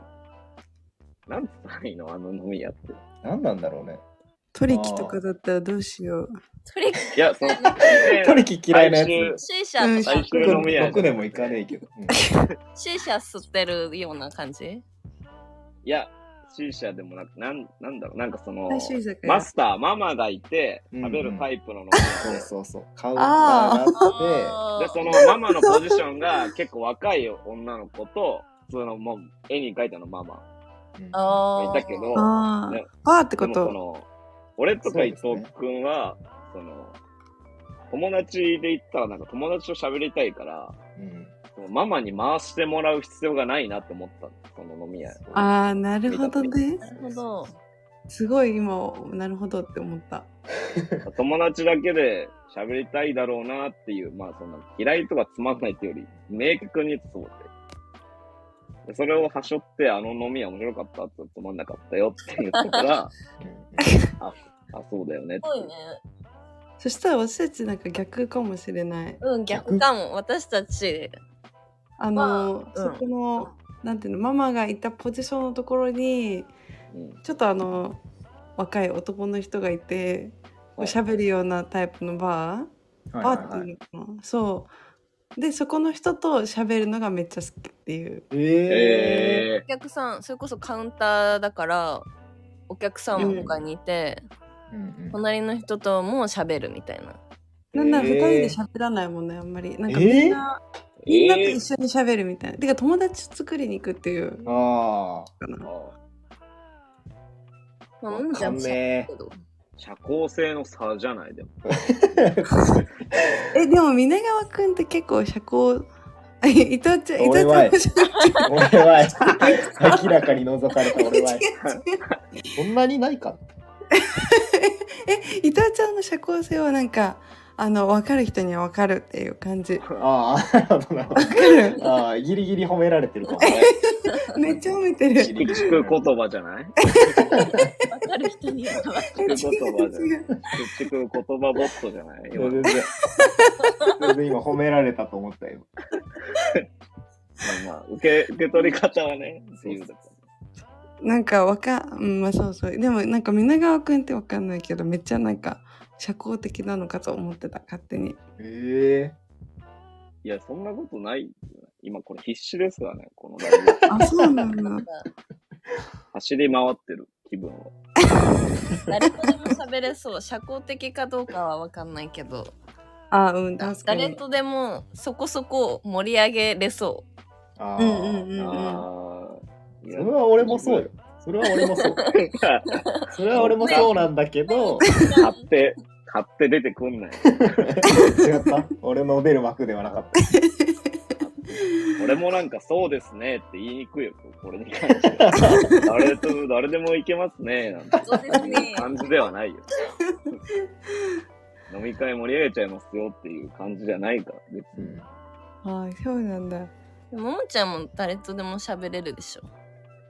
なんつったらいいのあの飲み屋って。何なんだろうね。取り木とかだったらどうしようトリッいや、その、取り木嫌いなやつ。シーシャとか最終の飲み屋6年も行かねえけど。うんシーシャ吸ってるような感じ？いや、C 社でもなく、なん、なんだろう、なんかその、マスター、ママがいて、食べるタイプの飲みそう、そうそう。カウンターがあって、で、そのママのポジションが結構若い女の子と、普通のもう絵に描いたのママうんあいたけど、ああねバーってことその、俺とか伊藤君は、その、友達で言ったらなんか友達と喋りたいから、うん。ママに回してもらう必要がないなって思ったのその飲み屋。ああ、なるほどね。なるほど。すごい今、なるほどって思った。友達だけで喋りたいだろうなっていう、まあその嫌いとかつまんないっていうより、明確にそうで。でそれをはしょって、あの飲み屋面白かったってつまんなかったよって言ったから、あ、そうだよねってすごいね。そしたら私たちなんか逆かもしれない。うん、逆かも。私たち、あの、まあうん。そこの、なんていうの、ママがいたポジションのところに、うん。ちょっとあの、若い男の人がいて、こうはい喋るようなタイプのバー、バーっていうのかな、そう。で、そこの人と喋るのがめっちゃ好きっていう。ええお客さん、それこそカウンターだから、お客さんも他にいて、ー。うんうん。隣の人とも喋るみたいな。なんならえー二人で喋らないもんね、あんまり。なんかえー。みんな、みんなとえ一緒に喋るみたいな。てか友達作りに行くっていうあかな。まあ、あ。ももちゃん。社交性の差じゃないでも。え、でも皆川くんって結構社交、伊藤ちゃん、伊藤ちゃん俺は明らかに覗かれた俺は そんなにないかえ、伊藤ちゃんの社交性はなんか、あの、分かる人には分かるっていう感じ。ああなるほどなるほど分かる？ああギリギリ褒められてるかも めっちゃ褒めてる。聞く言葉じゃない？わかる人にはわかる。聞く言葉じゃない？聞く言葉ボットじゃない今全然全然今褒められたと思ったよまあまあ、受け、受け取り方はね、自由だかなんかわか、うん、まあそうそう。でもなんか皆川くんってわかんないけど、めっちゃなんか社交的なのかと思ってた、勝手に。ええら。いや、そんなことないよ。今これ必死ですからね、このライブ。あ、そうなんだ。走り回ってる気分は。誰とでも喋れそう。社交的かどうかはわかんないけど、あ、うん、確かに。誰とでもそこそこ盛り上げれそああ、うんうんうんうん。あそれは俺もそうよ。それは俺もそう それは俺もそうなんだけど買って、買って出てくんない。違った俺の出る幕ではなかった俺もなんかそうですねって言いにくいよ、これに関しては。誰と、誰でもいけますね、なんて。そうですね感じではないよ。飲み会盛り上げちゃいますよっていう感じじゃないから、別に。うんはい、そうなんだ。う。ももちゃんも誰とでも喋れるでしょ。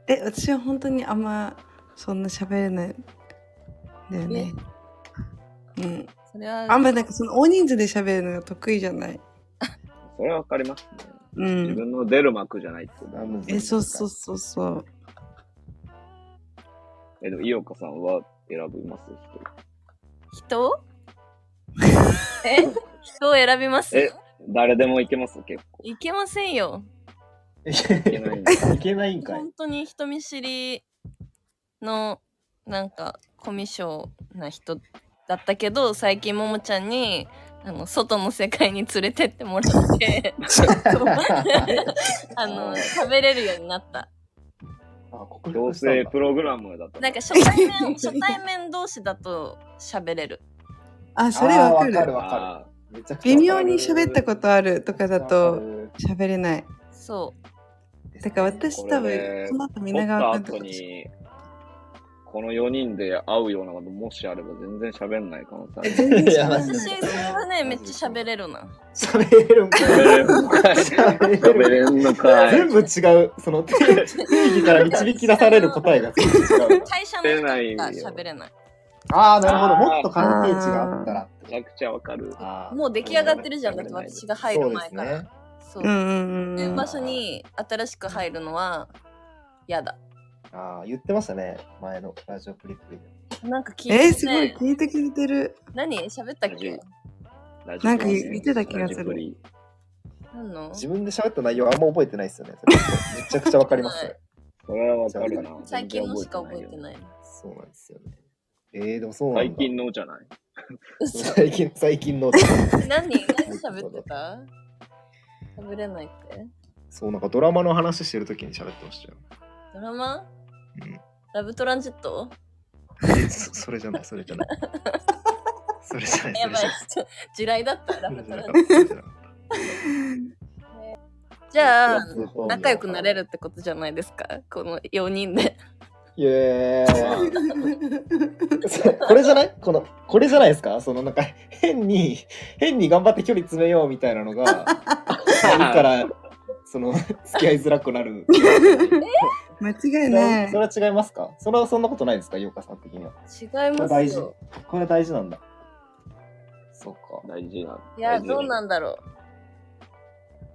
え、私は本当にあんまそんな喋れないんだよね。うん。それは、あんまなんかその大人数で喋るのが得意じゃない。それはわかりますね。うん。自分の出る幕じゃないってことあむずいえ、そうそうそうそう。え、でも、井岡さんは選びます？人？え？人を選びます？え誰でもいけます？結構。いけませんよ。いけないんだいけないんかい本当に人見知りのなんかコミュ障な人だったけど最近ももちゃんにあの外の世界に連れてってもらって あの喋れるようになったあ克強服したんだ制プログラムだった。なんか初対面初対面同士だと喋れるあ、それわかあーわかるる。わかあめちゃくちゃ微妙に喋ったことあるとかだわと喋れない。そうだからー私多分、この後皆た川君とか。後に、この4人で会うようなこともしあれば全然喋んない可能性ある。え全然私ない。それはねめっちゃ喋れるな。喋れるんかい。喋れんのかい。喋れんのかい全部違う。その定定義から導き出される答えが全部違う。会社の人が喋れない。ああなるほど。もっと関係値があったらめちゃくちゃわかる。もう出来上がってるじゃん。だって私が入る前からそう。ううんうんうん。いう場所に新しく入るのは嫌だ。ああ言ってましたね。前のラジオプリプリで。なんか聞いて、えー、ね、すごい。聞いてくれてる。何？喋ったっけ？ラジオ。なんか言ってた気がする。ラジオプリ何の？自分で喋った内容あんま覚えてないですよね。めちゃくちゃわかります。ね それはわかるな。最近のしか覚えてい。ない。そうなんですよね。えー、でもそうなんだ。最近のじゃない？嘘。最近最近の 何？何喋ってた？喋れないって？そうなんかドラマの話してる時に喋ってましたよ。ドラマ？うん。ラブトランジット？えそそれじゃないそれじゃない。それじゃない、やばいそれじゃない。ちょ地雷だったらそれじゃない。じそれじゃない。ゃあ仲良くなれるってことじゃないですか？この4人で。いやー。これじゃない？この、これじゃないですか？そのなんか、変に、変に頑張って距離詰めようみたいなのが、から、その、付き合いづらくなる。間違いないそれは違いますか？それはそんなことないですか、ヨカさん的には。違いますよ。これ大事なんだ。そうか。大事な。いやどうなんだろ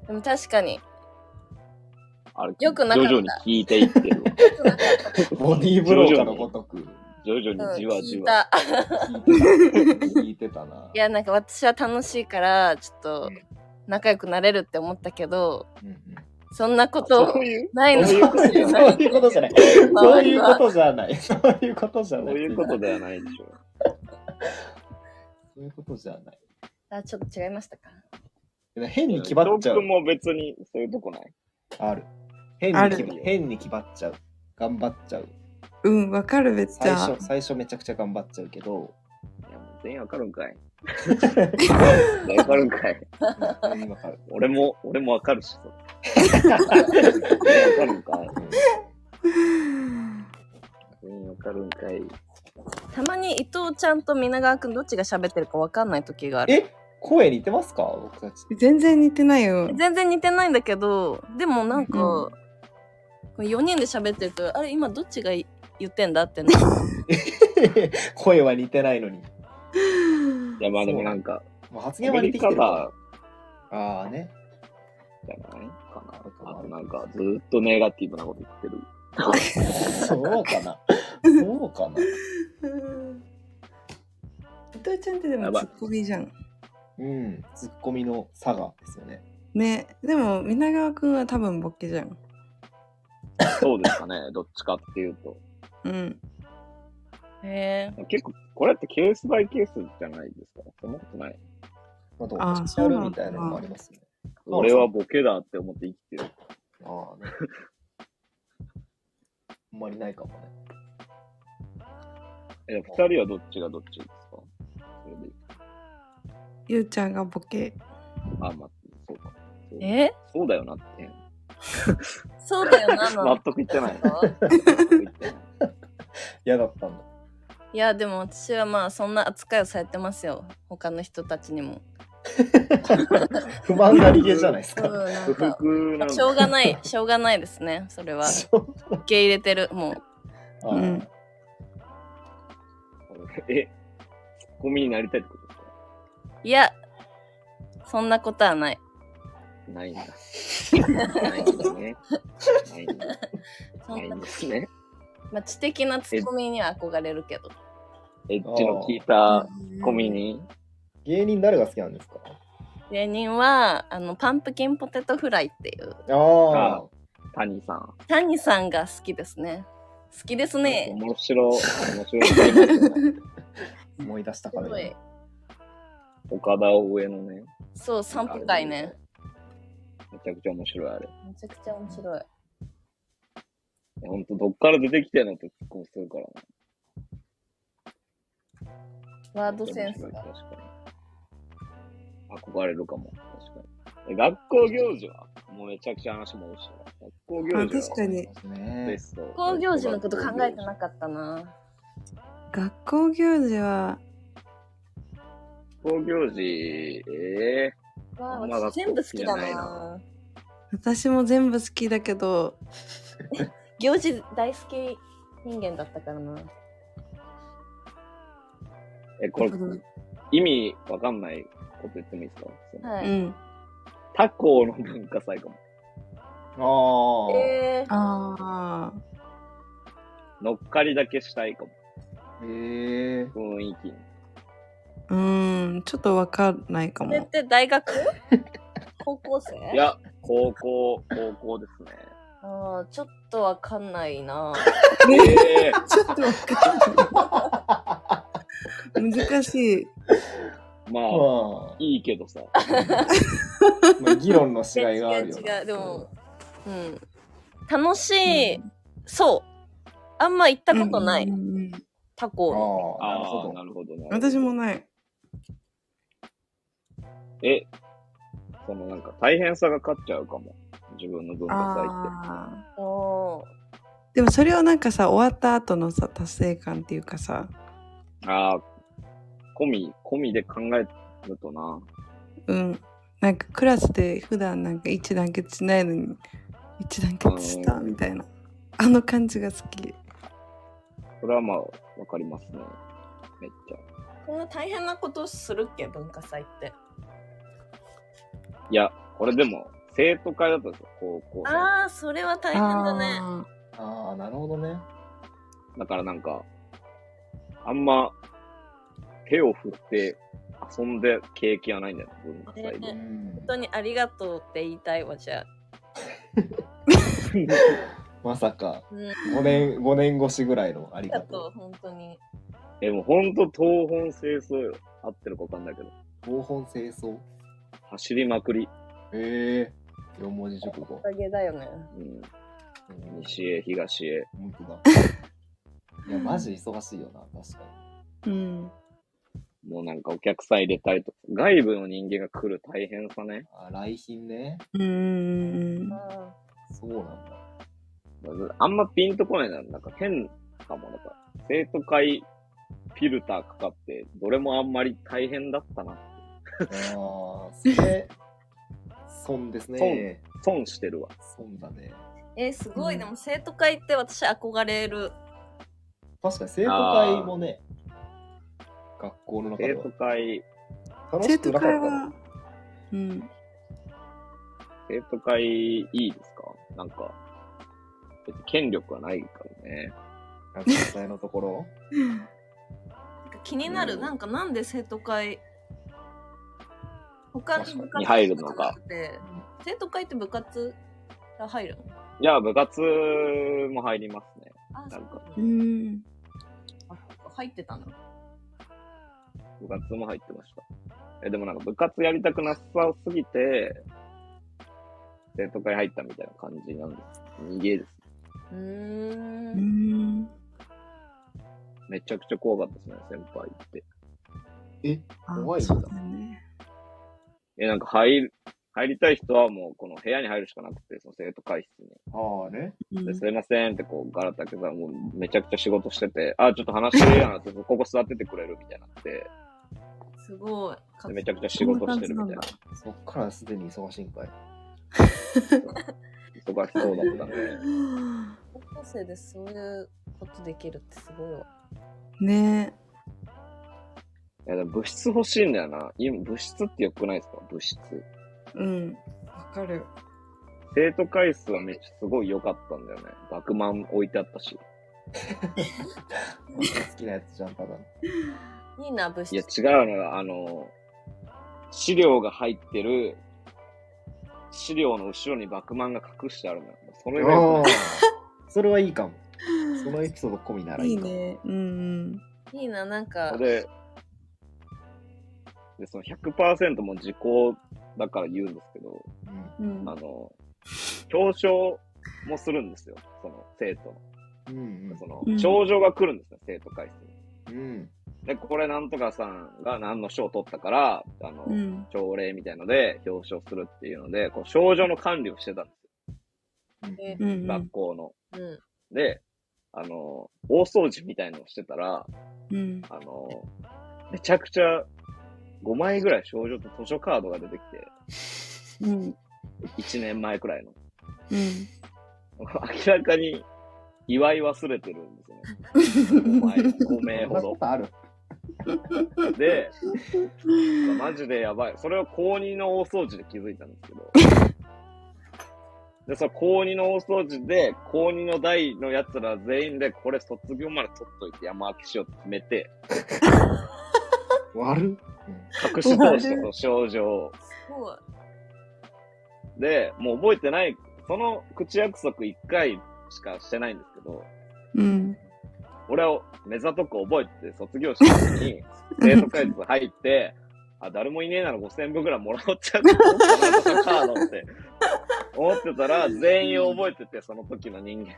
うでも確かにあれよくなかった徐々に聞いていってる。ボディーブローカーのごとく。徐々うんにじわ聞じわ。いた聞いてたな。いやなんか私は楽しいからちょっとうん仲良くなれるって思ったけどうんうんそんなことないのそういいうことじゃない。そういうことじゃない。そういうことじゃない。そういうことではないでしょ。そういうことじゃない。あちょっと違いましたか？変に気張っちゃう伊藤君。も別にそういうとこない？ある。変あるに気張変に気張っちゃう。頑張っちゃう。うんわかるめっちゃ最初、最初めちゃくちゃ頑張っちゃうけど、全員わかるんかい。わかるんかい。俺も、俺もわかるし。わかるんかい。全員わかるんかい。たまに伊藤ちゃんと皆川くんどっちが喋ってるか分かんない時があるえ？声似てますか？僕たち。全然似てないよ全然似てないんだけどでもなんか、う4人で喋ってるとあれ今どっちが言ってんだってな 声は似てないのに。いや、まあでもなんか、もう発アメリカ言はきてるだか。ああね。じゃないかな。あとなんか、ずーっとネガティブなこと言ってる。そうかな。そうかな。伊藤ちゃんってでもやばいツッコミじゃんうん。ツッコミの差がですよね。ねでも皆川くんは多分ボケじゃんそうですかね。どっちかっていうと。うんへえ結構、これってケースバイケースじゃないですか？そんなことない。あと、あーおっしゃるみたいなのもありますよね。俺はボケだって思って生きてる。ああね。あんまりないかもね。え、二人はどっちがどっちですか？それで。ゆうちゃんがボケあ、まあ、そうか。そうえ？そうだよなって。そうだよなの 納得いってない。納得いってない。嫌だったんだ。いやでも私はまあそんな扱いをされてますよ。他の人たちにも。不満がりげじゃないですうんか。不なんなんだしょうがないしょうがないですねそれは。受け入れてるもう。うん。え、ツッコミになりたいってことですか？いやそんなことはない。ないんだ。ないんだね。ないんだ。ないんですね。まあ知的なツッコミには憧れるけどエッジの効いたツッコミに？芸人誰が好きなんですか？芸人はあのパンプキンポテトフライっていうああ。谷さん。谷さんが好きですね好きですね面白い。面白いね。思い出したからね。岡田上のね。そう散歩会ね。めちゃくちゃ面白いあれ。めちゃくちゃ面白いほんと、どっから出てきてんのってツッコミするからね。ワードセンスが。憧れるかも。確かに。え学校行事は？もうめちゃくちゃ話も多いし。学校行あ事は確かにスト。学校行事のこと考えてなかったな学校行事は？学校行事、えわああんま私全部好きだな私も全部好きだけど 行事大好き人間だったからなー、え、これ、意味わかんないこと言ってもいいですか？はい、うん他校の文化祭かも。ああ。えー、ああ乗っかりだけしたいかも。へえ。雰囲気に。うーんちょっとわかんないかそれっもて大学？高校生？いや、高校、高校ですね。あーちょっとわかんないな。ええちょっとわかんない難しい。まあ、まいいけどさ。あ、まあ、議論のしがいがあるよな。違う違う。でもう。ん。楽しい、そう。あんま行ったことない、うんうんうん他校にああ、なるああ、ほど。なるほど、なるほど。私もない。え、そのなんか大変さが勝っちゃうかも。自分の文化祭って。でもそれをなんかさ終わった後のさ達成感っていうかさああ、込み、込みで考えるとな。うんなんかクラスで普段なんか一致団結しないのに一致団結したうんみたいなあの感じが好きそれはまあ、わかりますね。めっちゃ。こんな大変なことするっけ文化祭って。いや、これでも、生徒会だったんですよ、高校生。ああ、それは大変だね。あああ、なるほどね。だからなんか、あんま、手を振って遊んで経験はないんだよね、文化祭うで。ん本当にありがとうって言いたいわ、じゃあ。まさか、うん。5年、5年越しぐらいのありががとう。とう、本当に。え、もうほんと東本清掃よ。合ってるかわかんないけど。東本清掃？走りまくり。へえ4文字熟語お。だよね。うん。うん西へ東へ。本当だ。いや、マジ忙しいよな、確かーうんもうなんかお客さん入れたりとか、外部の人間が来る大変さね。に。あ、来賓ね。うんうんあそうなんだ。あんまピンとこないな。なんか変かも。なんか生徒会フィルターかかって、どれもあんまり大変だったな。ああ、それ、損ですね。損してるわ。損だね。えーすごい、うんでも生徒会って私憧れる。確かに生徒会もね、学校の中では生徒会、楽生徒しくなかったの会はうん生徒会いいですか？なんか、別に権力はないからね。なんか実際のところ。なんか気になる、うんなんかなんで生徒会他に部活に入るのか生徒会って部活が入るの？いや、部活も入りますね。あ、そうなんかうんあ入ってたんだ。部活も入ってました。え、でもなんか部活やりたくなさすぎて、生徒会入ったみたいな感じなんです。逃げです。うー。うんんめちゃくちゃ怖かったですね、先輩って。え、あ怖いんだそうだねえ、なんか入る、入りたい人はもうこの部屋に入るしかなくて、その生徒会室に。ああね。うんで、すいませんってこう、ガラタけさんもうめちゃくちゃ仕事してて、あ、ちょっと話してるやんって、ここ座っててくれるみたいになって、すごい。でめちゃくちゃ仕事してるみたいな。そっからすでに忙しいんかい。忙しそうだったね。高校生でそういうことできるってすごいわ。ねいや、でも物質欲しいんだよな。今、物質って良くないですか？物質。うんわかる生徒会室はめっちゃすごい良かったんだよね。バクマン置いてあったし。好きなやつじゃん、ただの。いいな、物質。いや、違うのよ。あの、資料が入ってる、資料の後ろにバクマンが隠してあるのよ。それが良ああくない。それはいいかも。そのエピソード込みならいいいいかも。ねうんいいな、なんか。で、で、その100%も時効だから言うんですけど、うんあの、表彰もするんですよ。その生徒の。うんそのうん、賞状が来るんですよ、生徒会室に。うん。うん。で、これなんとかさんが何の賞を取ったから、あの、うん朝礼みたいので表彰するっていうので、こう、賞状の管理をしてたんですえうん。学校の。うん。で、あの、大掃除みたいのをしてたら、うんあの、めちゃくちゃ5枚ぐらい賞状と図書カードが出てきて、うん1年前くらいの。うん明らかに祝い忘れてるんですよね。5枚、5名ほどそんなこ。とある。で、マジでやばい。それを高2の大掃除で気づいたんですけど。で、その高2の大掃除で、高2の代のやつら全員で、これ卒業まで取っといて山分けしようって決めて、悪っ。隠し通したその症状。で、もう覚えてない、その口約束1回しかしてないんですけど、うん俺は目ざとく覚えて卒業式に 生徒会室入って、あ、誰もいねえなら5000部ぐらいもらっちゃうかなカードって思ってたら、全員覚えてて、その時の人間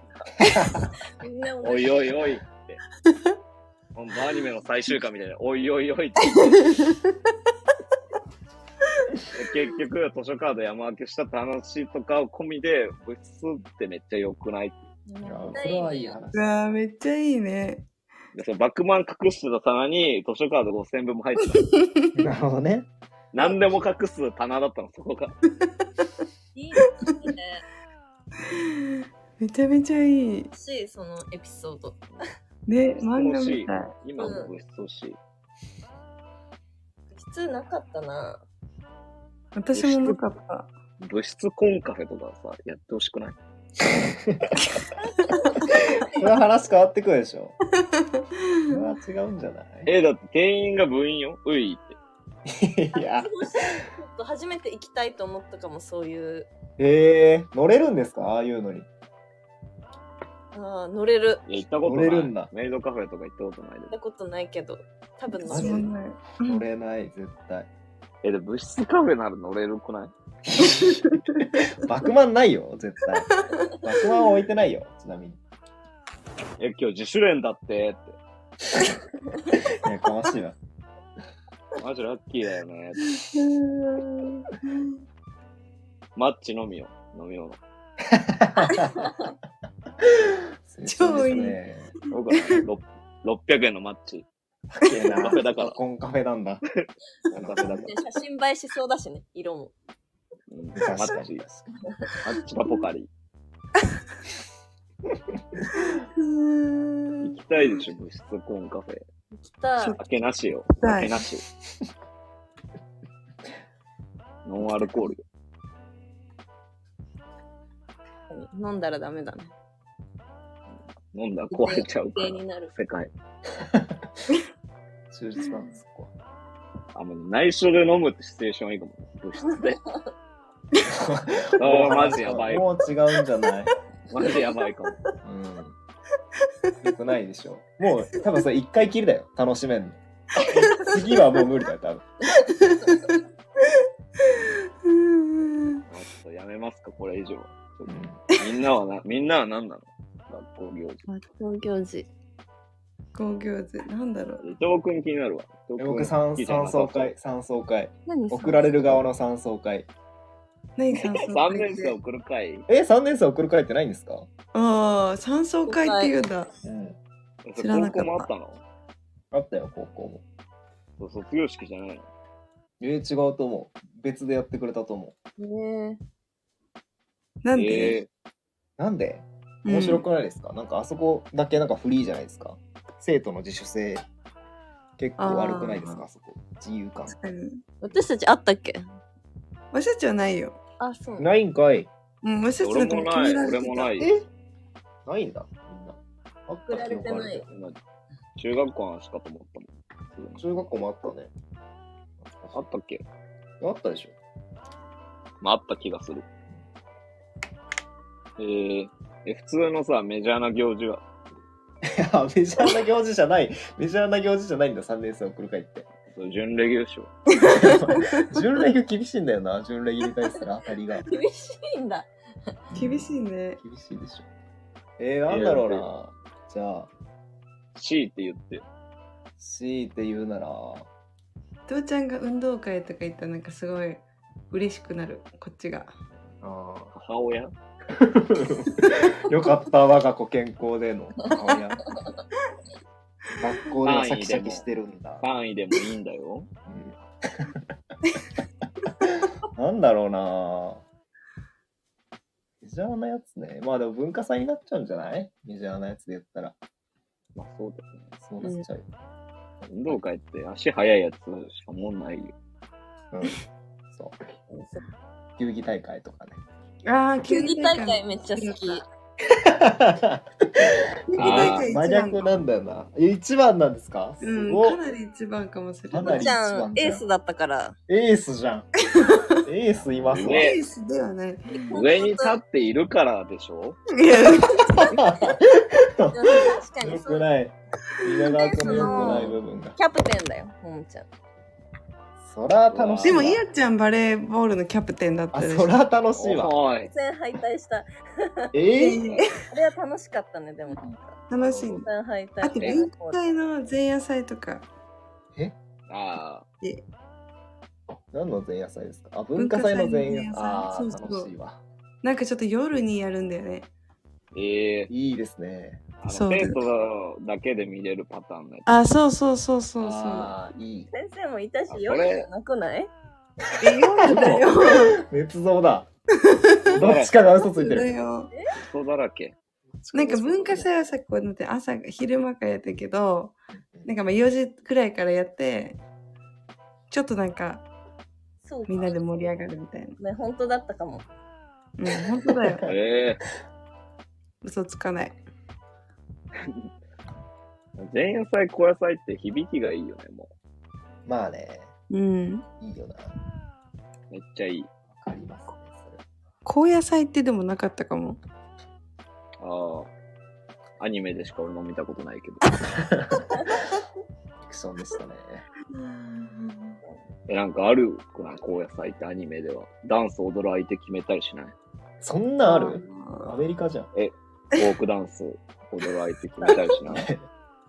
が。おいおいおいって。ほんまアニメの最終回みたいな、おいおいおいって。結局、図書カード山分けしたって話とかを込みで、物質ってめっちゃ良くない？いやそれはいい話う。わーめっちゃいいね。で、そのバックマン隠してた棚に図書カード5000分も入ってた。なるほどね。何でも隠す棚だったの、そこが。いいですね。めちゃめちゃいい。欲しい、そのエピソード。ね、漫画欲しいみたい。今も物質欲しい。普通なかったな。私もなかった。物質コンカフェとかさ、やってほしくない？それは話変わってくるでしょ。それは違うんじゃない？え、だって店員が部員よ？ういって。いや、初めて行きたいと思ったかも、そういう。えー、乗れるんですか？ああいうのに。ああ、乗れる。いや、行ったことない。乗れるんだメイドカフェとか行ったことないで行ったことないけど、多分乗マジで？れる。ない。乗れない、絶対。え、で、物質カフェなら乗れるくない？バクマンないよ、絶対。バクマンは置いてないよ、ちなみに。え、今日自主練だってって。いや、かましいわ。マジラッキーだよね。マッチ飲みよ。飲み物。超いいね。僕は、ね、ろ600円 のマッチ。高えなカフェだからコンカフェなんだ。カフェだから。で写真映えしそうだしね、色も。うん、マッチ。マッチがポカリ。行きたいでしょ、物質コンカフェ。来た。酒けなしよ。はい酒なし。ノンアルコールよ。飲んだらダメだね。飲んだら壊れちゃうから犠牲。になる。世界。忠実なんです、ここあ、もう内緒で飲むってシチュエーションはいいかも。物質で。あは。あ、マジやばい。もう違うんじゃない？マジやばいかも。うん。よくないでしょ。もう、多分それ一回きりだよ。楽しめんの。次はもう無理だよ、多分。う んちょっとやめますか、これ以上みんなはな、みんなは何なの？学校行事。学校行事。工業図なんだろう。伊藤君気になるわ。僕、三三層会、三層会。何送られる側の三層会。何酸素3会年生送る会え、三年生送る会ってないんですか？ああ酸素会っていうんだうん。知らなかったあったの？あったよ、高校も。そう卒業式じゃないの？えー、違うと思う。別でやってくれたと思う。ねなんで、えなんで？うん面白くないですか、なんかあそこだけなんかフリーじゃないですか？生徒の自主性結構悪くないですか？あそこ。自由感。確かに。私たちあったっけ？私たちはないよ。あ、そう。ないんかい。うん私たち俺だからもない、決められてた。俺もない。え？ないんだ。みんな。あった送られてない。記憶今中学校の話かと思ったもん。中学校もあったね。あったっけ？あったでしょ。まあ、あった気がする。えー、え、普通のさ、メジャーな行事は、い やメジャーな行事じゃない。メジャーな行事じゃないんだ3年生送る会って。そう準レギュでしょ。準レギュ 厳しいんだよな準レギュに対する当たりが。厳しいんだ。厳しいね。厳しいでしょ。えー、なんだろうな。じゃあ。C って言って。C って言うなら。父ちゃんが運動会とか行ったらなんかすごい嬉しくなる。こっちが。あ母親？ー よかった我が子健康での。母親学校ではシャキシャキしてるんだ、3位でもいいんだよ。うん。なんだろうな。メジャーなやつね。まあでも文化祭になっちゃうんじゃない？メジャーなやつで言ったら。まあそうだよね。そうなっちゃう。よ、運動会って足速いやつしかもんないよ。うん、そう。球技大会とかねああ球技大会めっちゃ好き。球技大会一真番逆なんだよな。え一番なんですか？すうんかなり一番かもしれない。エースだったから。エースじゃん。エースいますわ。ね。エースではない上に立っているからでしょ？いや。確かによ。くない稲川君のよくない部分がキャプテンだよ、ももちゃん。そら楽しいわでもいやちゃんバレーボールのキャプテンだったでしょあそら楽しいわおい。戦敗退した。えー、あれは楽しかったね、でも。楽しい戦敗退あと文化祭の前夜祭とかああ。え？何の前夜祭ですか？あ、文化祭の前夜祭。文化祭の前夜祭ああ、そうそう楽しいわ。なんかちょっと夜にやるんだよね。ええいいですね。あのそう生徒だけで見れるパターンのやつ。あ、そうそうそうそうそう。ああ、いい。先生もいたしあ、夜それじゃなくない？え、夜だよ。捏 造だ。どっちかが嘘ついてだる。よ。人だらけ。なんか文化祭はさ、こうやって朝、昼間からやったけど、なんかまあ4時くらいからやって、ちょっとなんかそうかみんなで盛り上がるみたいな。ね、本当だったかも。うん、本当だよ。ええ嘘つかない。前夜祭、後夜祭って響きがいいよね、もまあね、うん。いいよな。めっちゃいい。かりますね、それ。高野菜ってでもなかったかも。ああ。アニメでしか俺も見たことないけど。フ ィクションでしたね。え、なんかある？くない高野祭ってアニメでは。ダンス踊る相手決めたりしない？そんなんあるアあメリカじゃん。フォークダンス踊る相手決めたりしない？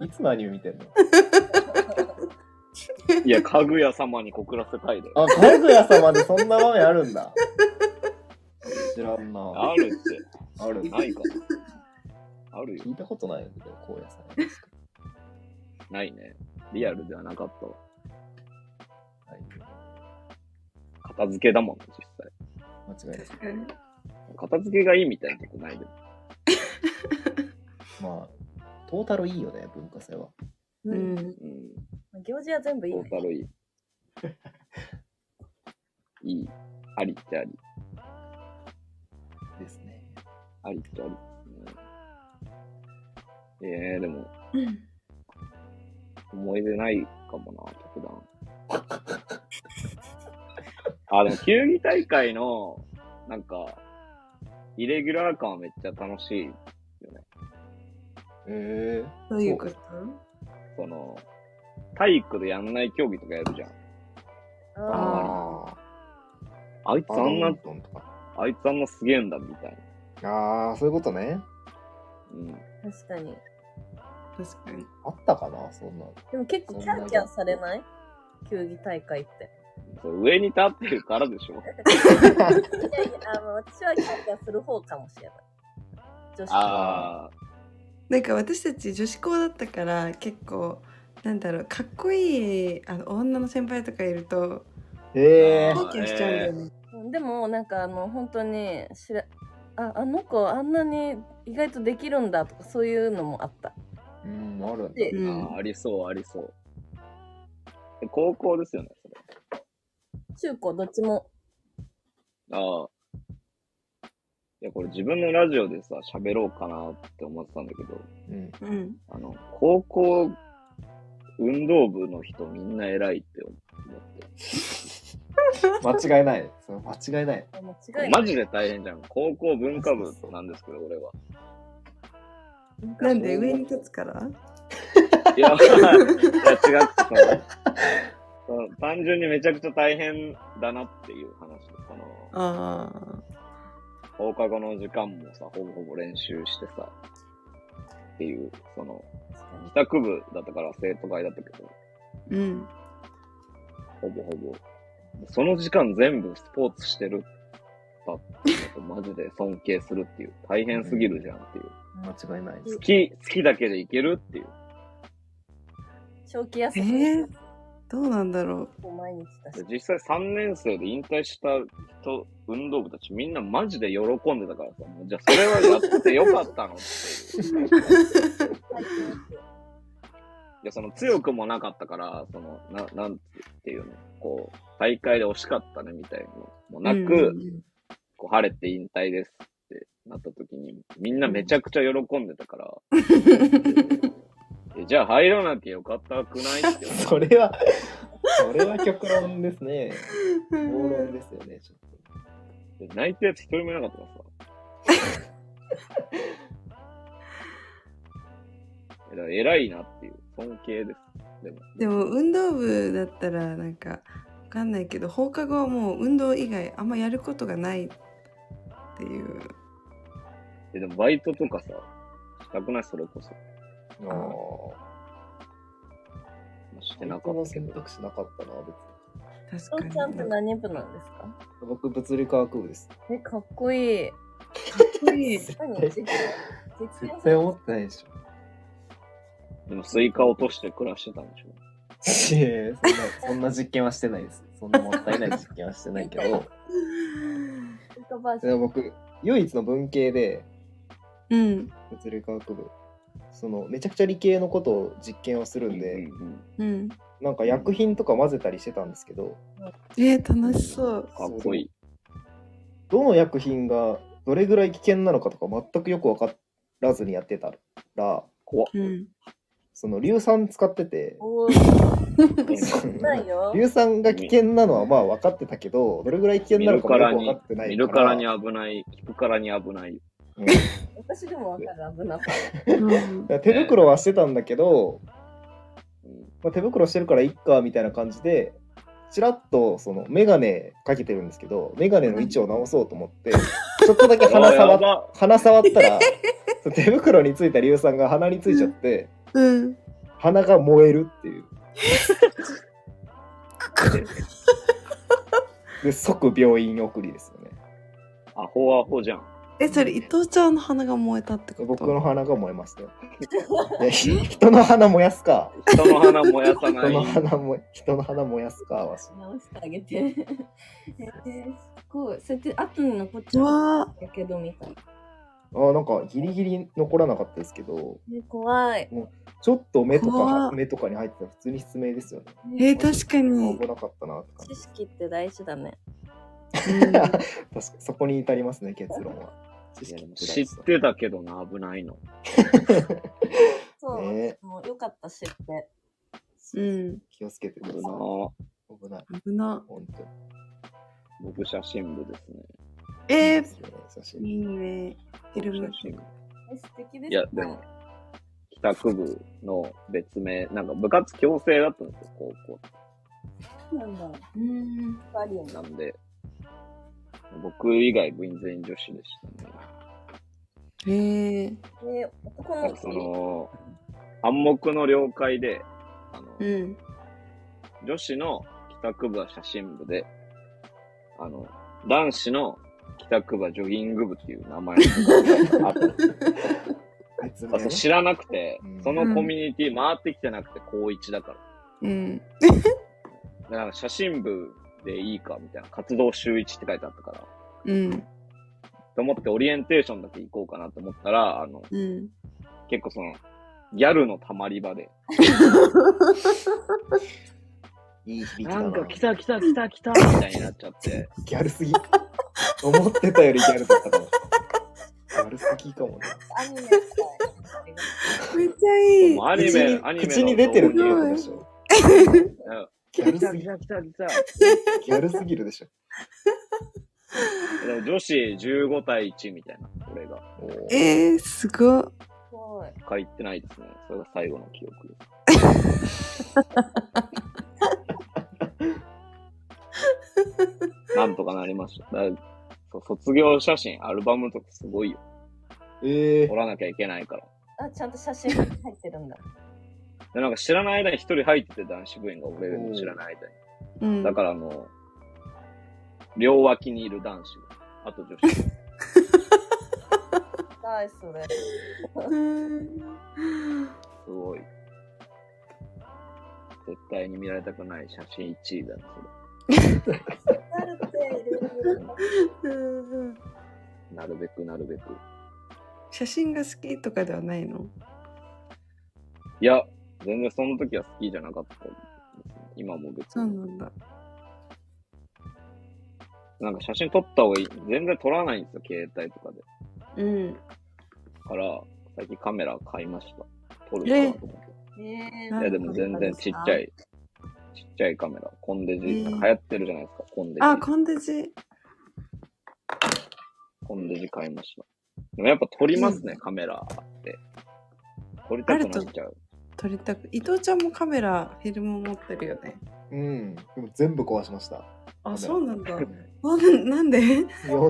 いつのアニメ見てんの？いや、かぐや様に告らせたいで。あ、かぐや様でそんな場面あるんだ。知らんな。あるって。ある？ないかな。あるよ。聞いたことないよ、高野菜。ないね。リアルではなかったわ。はい片付けだもんね、実際。間違いない。片付けがいいみたいなとこないでも。まあ、トータルいいよね、文化祭は。ううん。ん。うん。行事は全部いいね。トータルいい。いい。ありっちゃあり。ですね。ありっちゃありですね。ええー、でも、思い出ないかもな、特段。あ、でも、球技大会の、なんか、イレギュラー感はめっちゃ楽しいよね。えどういうこと？その、体育でやんない競技とかやるじゃん。ー、あああいつあ。あんな。あいつあんなすげえんだ、みたいな。ああ、そういうことね。うん。あ、確かに。確かに。あったかな、そんなの。でも結構キャンキャンされない？球技大会って。そう上に立ってるからでしょ。いやいや、あの、私はキャンキャンする方かもしれない。女子ああ、なんか私たち女子校だったから結構なんだろうかっこいいあの女の先輩とかいるとええあキャしちゃうんだよね。うんでもなんかあの本当にしらああの子あんなに意外とできるんだとかそういうのもあったうん、あるんだ。でうんありそう、ありそう。で高校ですよね。中高どっちもああ。いや、これ自分のラジオでさ、喋ろうかなって思ってたんだけど、うん。うん。あの、高校運動部の人みんな偉いって思って。間違いない。それ間違いない。あ間違いないマジで大変じゃん。高校文化部なんですけど、俺は。なんで上に立つから？いや、いや違ってその その単純にめちゃくちゃ大変だなっていう話で、その、あ放課後の時間もさ、ほぼほぼ練習してさ、っていう、その、帰宅部だったから生徒会だったけど、あ。うん。ほぼほぼ。その時間全部スポーツしてるだっていうのとマジで尊敬するっていう。大変すぎるじゃんっていう。間違いないです好。き、好きだけでいけるっていう。長期休えみー、どうなんだろも毎日だし。で実際3年生で引退した人、運動部たちみんなマジで喜んでたからさ、じゃあそれはやってよかったのっていう。いや、その強くもなかったから、その、な、なんていうの、こう、大会で惜しかったねみたいなのもう。なく、うん。こう晴れて引退ですってなった時に、みんなめちゃくちゃ喜んでたから、えじゃあ入らなきゃよかったくないって思 それは、それは極論ですね。暴論ですよね、ちょっって。泣いたやつ一人もいなかったからさ。えだから偉いなっていう、尊敬です。でも、でも運動部だったらなんかわかんないけど放課後はもう運動以外あんまやることがないっていう。えでもバイトとかさ、したくない？それこそ。と。あまあしてなかった。選択肢なかったな、別に。お確かに。ちゃんって何部なんですか？僕、物理科学部です。え、かっこいい。かっこいい。何絶実実絶対思ってないでしょ。でもスイカ落として暮らしてたんでしょ？いやいやそんな、そんな実験はしてないです。そんなもったいない実験はしてないけど、スイカバージョンでも僕、唯一の文系で、うん。物理科学部、その、めちゃくちゃ理系のことを実験をするんで、うんうんうん。なんか薬品とか混ぜたりしてたんですけど、えー、楽しそう。かっこいい。どの薬品がどれぐらい危険なのかとか全くよく分からずにやってたら、怖っ。うん。その硫酸使ってて、おー、ないよ。硫酸が危険なのはまあ分かってたけど、どれぐらい危険見なのかよく分かってないから。見るからに危ない、聞くからに危ない。うん私でもわかる、危なさ。うん手袋はしてたんだけど、うんまあ、手袋してるからいっかみたいな感じで、ちらっとそのメガネかけてるんですけど、メガネの位置を直そうと思って、ちょっとだけ鼻触鼻触ったら、手袋についた硫酸が鼻についちゃって、うん。鼻が燃えるっていう。で、即病院送りですよね。アホアホじゃん。え、それ伊藤ちゃんの鼻が燃えたってこと？僕の鼻が燃えましたよ。人の鼻燃やすか。人の花燃やさな人のい。鼻も人の鼻燃やすかはし直してあげて。えー、すごい。それって後に残っちゃう。やけどみたいな。あなんかギリギリ残らなかったですけど、え怖い。ちょっと目とか目とかに入ってたら普通に失明ですよね。ーえー、確かに。危なかったなって感じ知。識って大事だね。うん確かにそこに至りますね結論は。知ってたけどな、危ないの。そう、ねもうよかった知って。うん。気をつけてくださ危ない危ない。危な。本当に。僕写真部ですね。えー、いいね写真いいね。フィルム僕写真部え、素敵ですね。いや、でも、帰宅部の別名、なんか部活強制だったんですよ、高校。なんだ。うん。バリアンなんで、僕以外部員全員女子でしたね。えー、え男のなんかその、暗黙の了解で、あの、うん。女子の帰宅部は写真部で、あの、男子の帰宅部はジョギング部っていう名前があったんですよ別名あそう知らなくてうん、そのコミュニティ回ってきてなくて、高一だから。うん。でなんか写真部でいいかみたいな、活動週一って書いてあったから、うん。と思ってオリエンテーションだけ行こうかなと思ったら、あの、うん。結構その、ギャルのたまり場で、いい響きだな。なんか来た来た来た来たみたいになっちゃって、ギャルすぎ。思ってたよりギャルだったかも。ギャルすぎかもね。アニメみたいめっちゃいい。アニメアニメの口に出てるっていうことでしょ。ギャルすぎ来た来た、来た来た。ギャルすぎるでしょ。でも女子15対1みたいな、これが。えー、すごい。すごい。書いてないですね。それが最後の記憶です。なんとかなりました。卒業写真、アルバムとかすごいよ。え撮らなきゃいけないから。あ、ちゃんと写真入ってるんだ。で、なんか知らない間に一人入ってて男子部員が俺の知らない間に。うん。だからあの、両脇にいる男子が、あと女子。はい、それ。うんすごい。絶対に見られたくない写真1位だそれ。なるべくなるべく。写真が好きとかではないの？いや、全然その時は好きじゃなかった。今も別に。なんだ。なんか写真撮った方がいい。全然撮らないんですよ、携帯とかで。うん。から、最近カメラ買いました。撮るかなと思って。えーいや、でも全然ちっちゃい、ちっちゃいカメラ。コンデジ、えー流行ってるじゃないですか、コンデジ。あ、コンデジ。コンデジ買いました。でもやっぱ撮りますね、カメラって。撮りたくなっちゃう。撮りたく。伊藤ちゃんもカメラ、フィルム持ってるよね。うん。でも全部壊しました。あ、そうなんだ。うんなんなんで？いや、な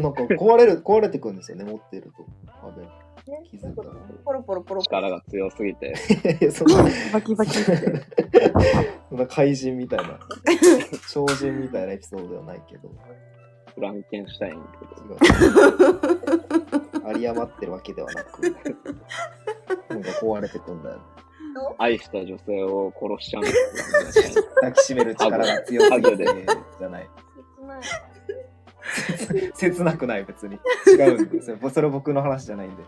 んか壊れる、壊れてくんですよね、持ってると。あれ気づいたらポロポロポロ。力が強すぎて、い やそんなバキバキって。そんな怪人みたいな超人みたいなエピソードではないけどフランケンシュタインってこと有り余ってるわけではなくなんか壊れてくんだよ愛した女性を殺しちゃうんですよ。抱きしめる力が強すぎてじゃない。切ない。切なくない別に。違うんですよ。それ僕の話じゃないんで。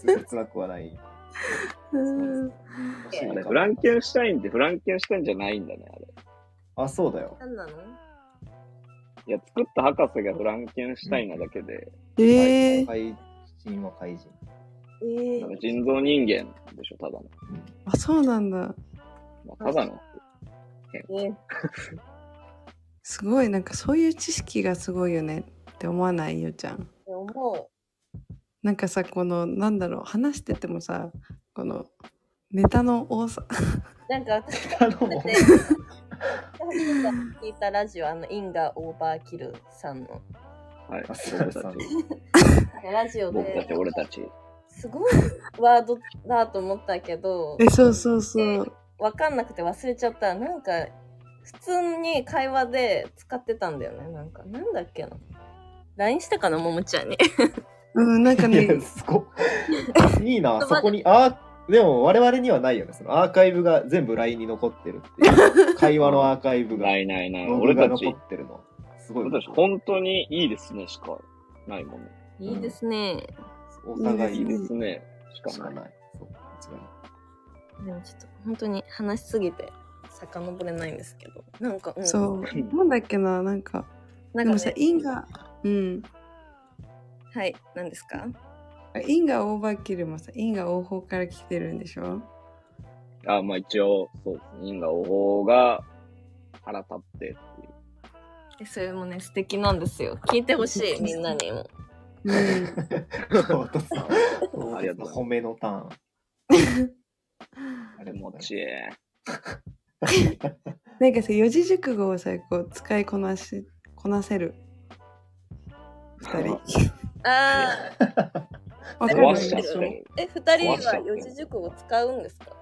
切なくはない。うん。あれフランケンシュタインってフランケンシュタインじゃないんだね、あれ。あそうだよ。何なの？いや、作った博士がフランケンシュタインなだけで、ええ怪人は怪人ええなんか人造人間でしょ、ただの。あ、そうなんだ。まあ、ただの。えすごい、なんかそういう知識がすごいよねって思わないよちゃん。思う。なんかさ、この、なんだろう、話しててもさ、この、ネタの多さ。なんか私聞いたラジオ、あの、インガオーバーキルさんのはい。ラジオ僕たち、で、俺たち。すごいワードだと思ったけど、え、そうそうそう。わかんなくて忘れちゃった。なんか、普通に会話で使ってたんだよね。なんか、なんだっけな。LINE したかな、ももちゃんに。うん、なんかいねや、すごいいいな そこにあーでも我々にはないよねそのアーカイブが全部 LINE に残ってるっていう 会話のアーカイブがないないない。俺たちが残、ってるのすごい本当にいいですねしかないもんね。いいですね。お互いですすねしかない。そう間違いないでもちょっと本当に話しすぎて遡れないんですけど。なんか、うん、そう。なんだっけな、なんか。でもさ、なんかね、因が、うん。はい、何ですか？因がオーバーキルもさ、因が応報から来てるんでしょ？あ、まあ一応、そうですね。因果応報が腹立ってっていう。えそれもね、素敵なんですよ。聞いてほしい、みんなにも。うん。お父さん ありがとう褒めのターンあれ気持ちいい。なんかさ、四字熟語をさ、こう、使いこなし、こなせる。二人。あわか え、二人は四字熟語使うんですか？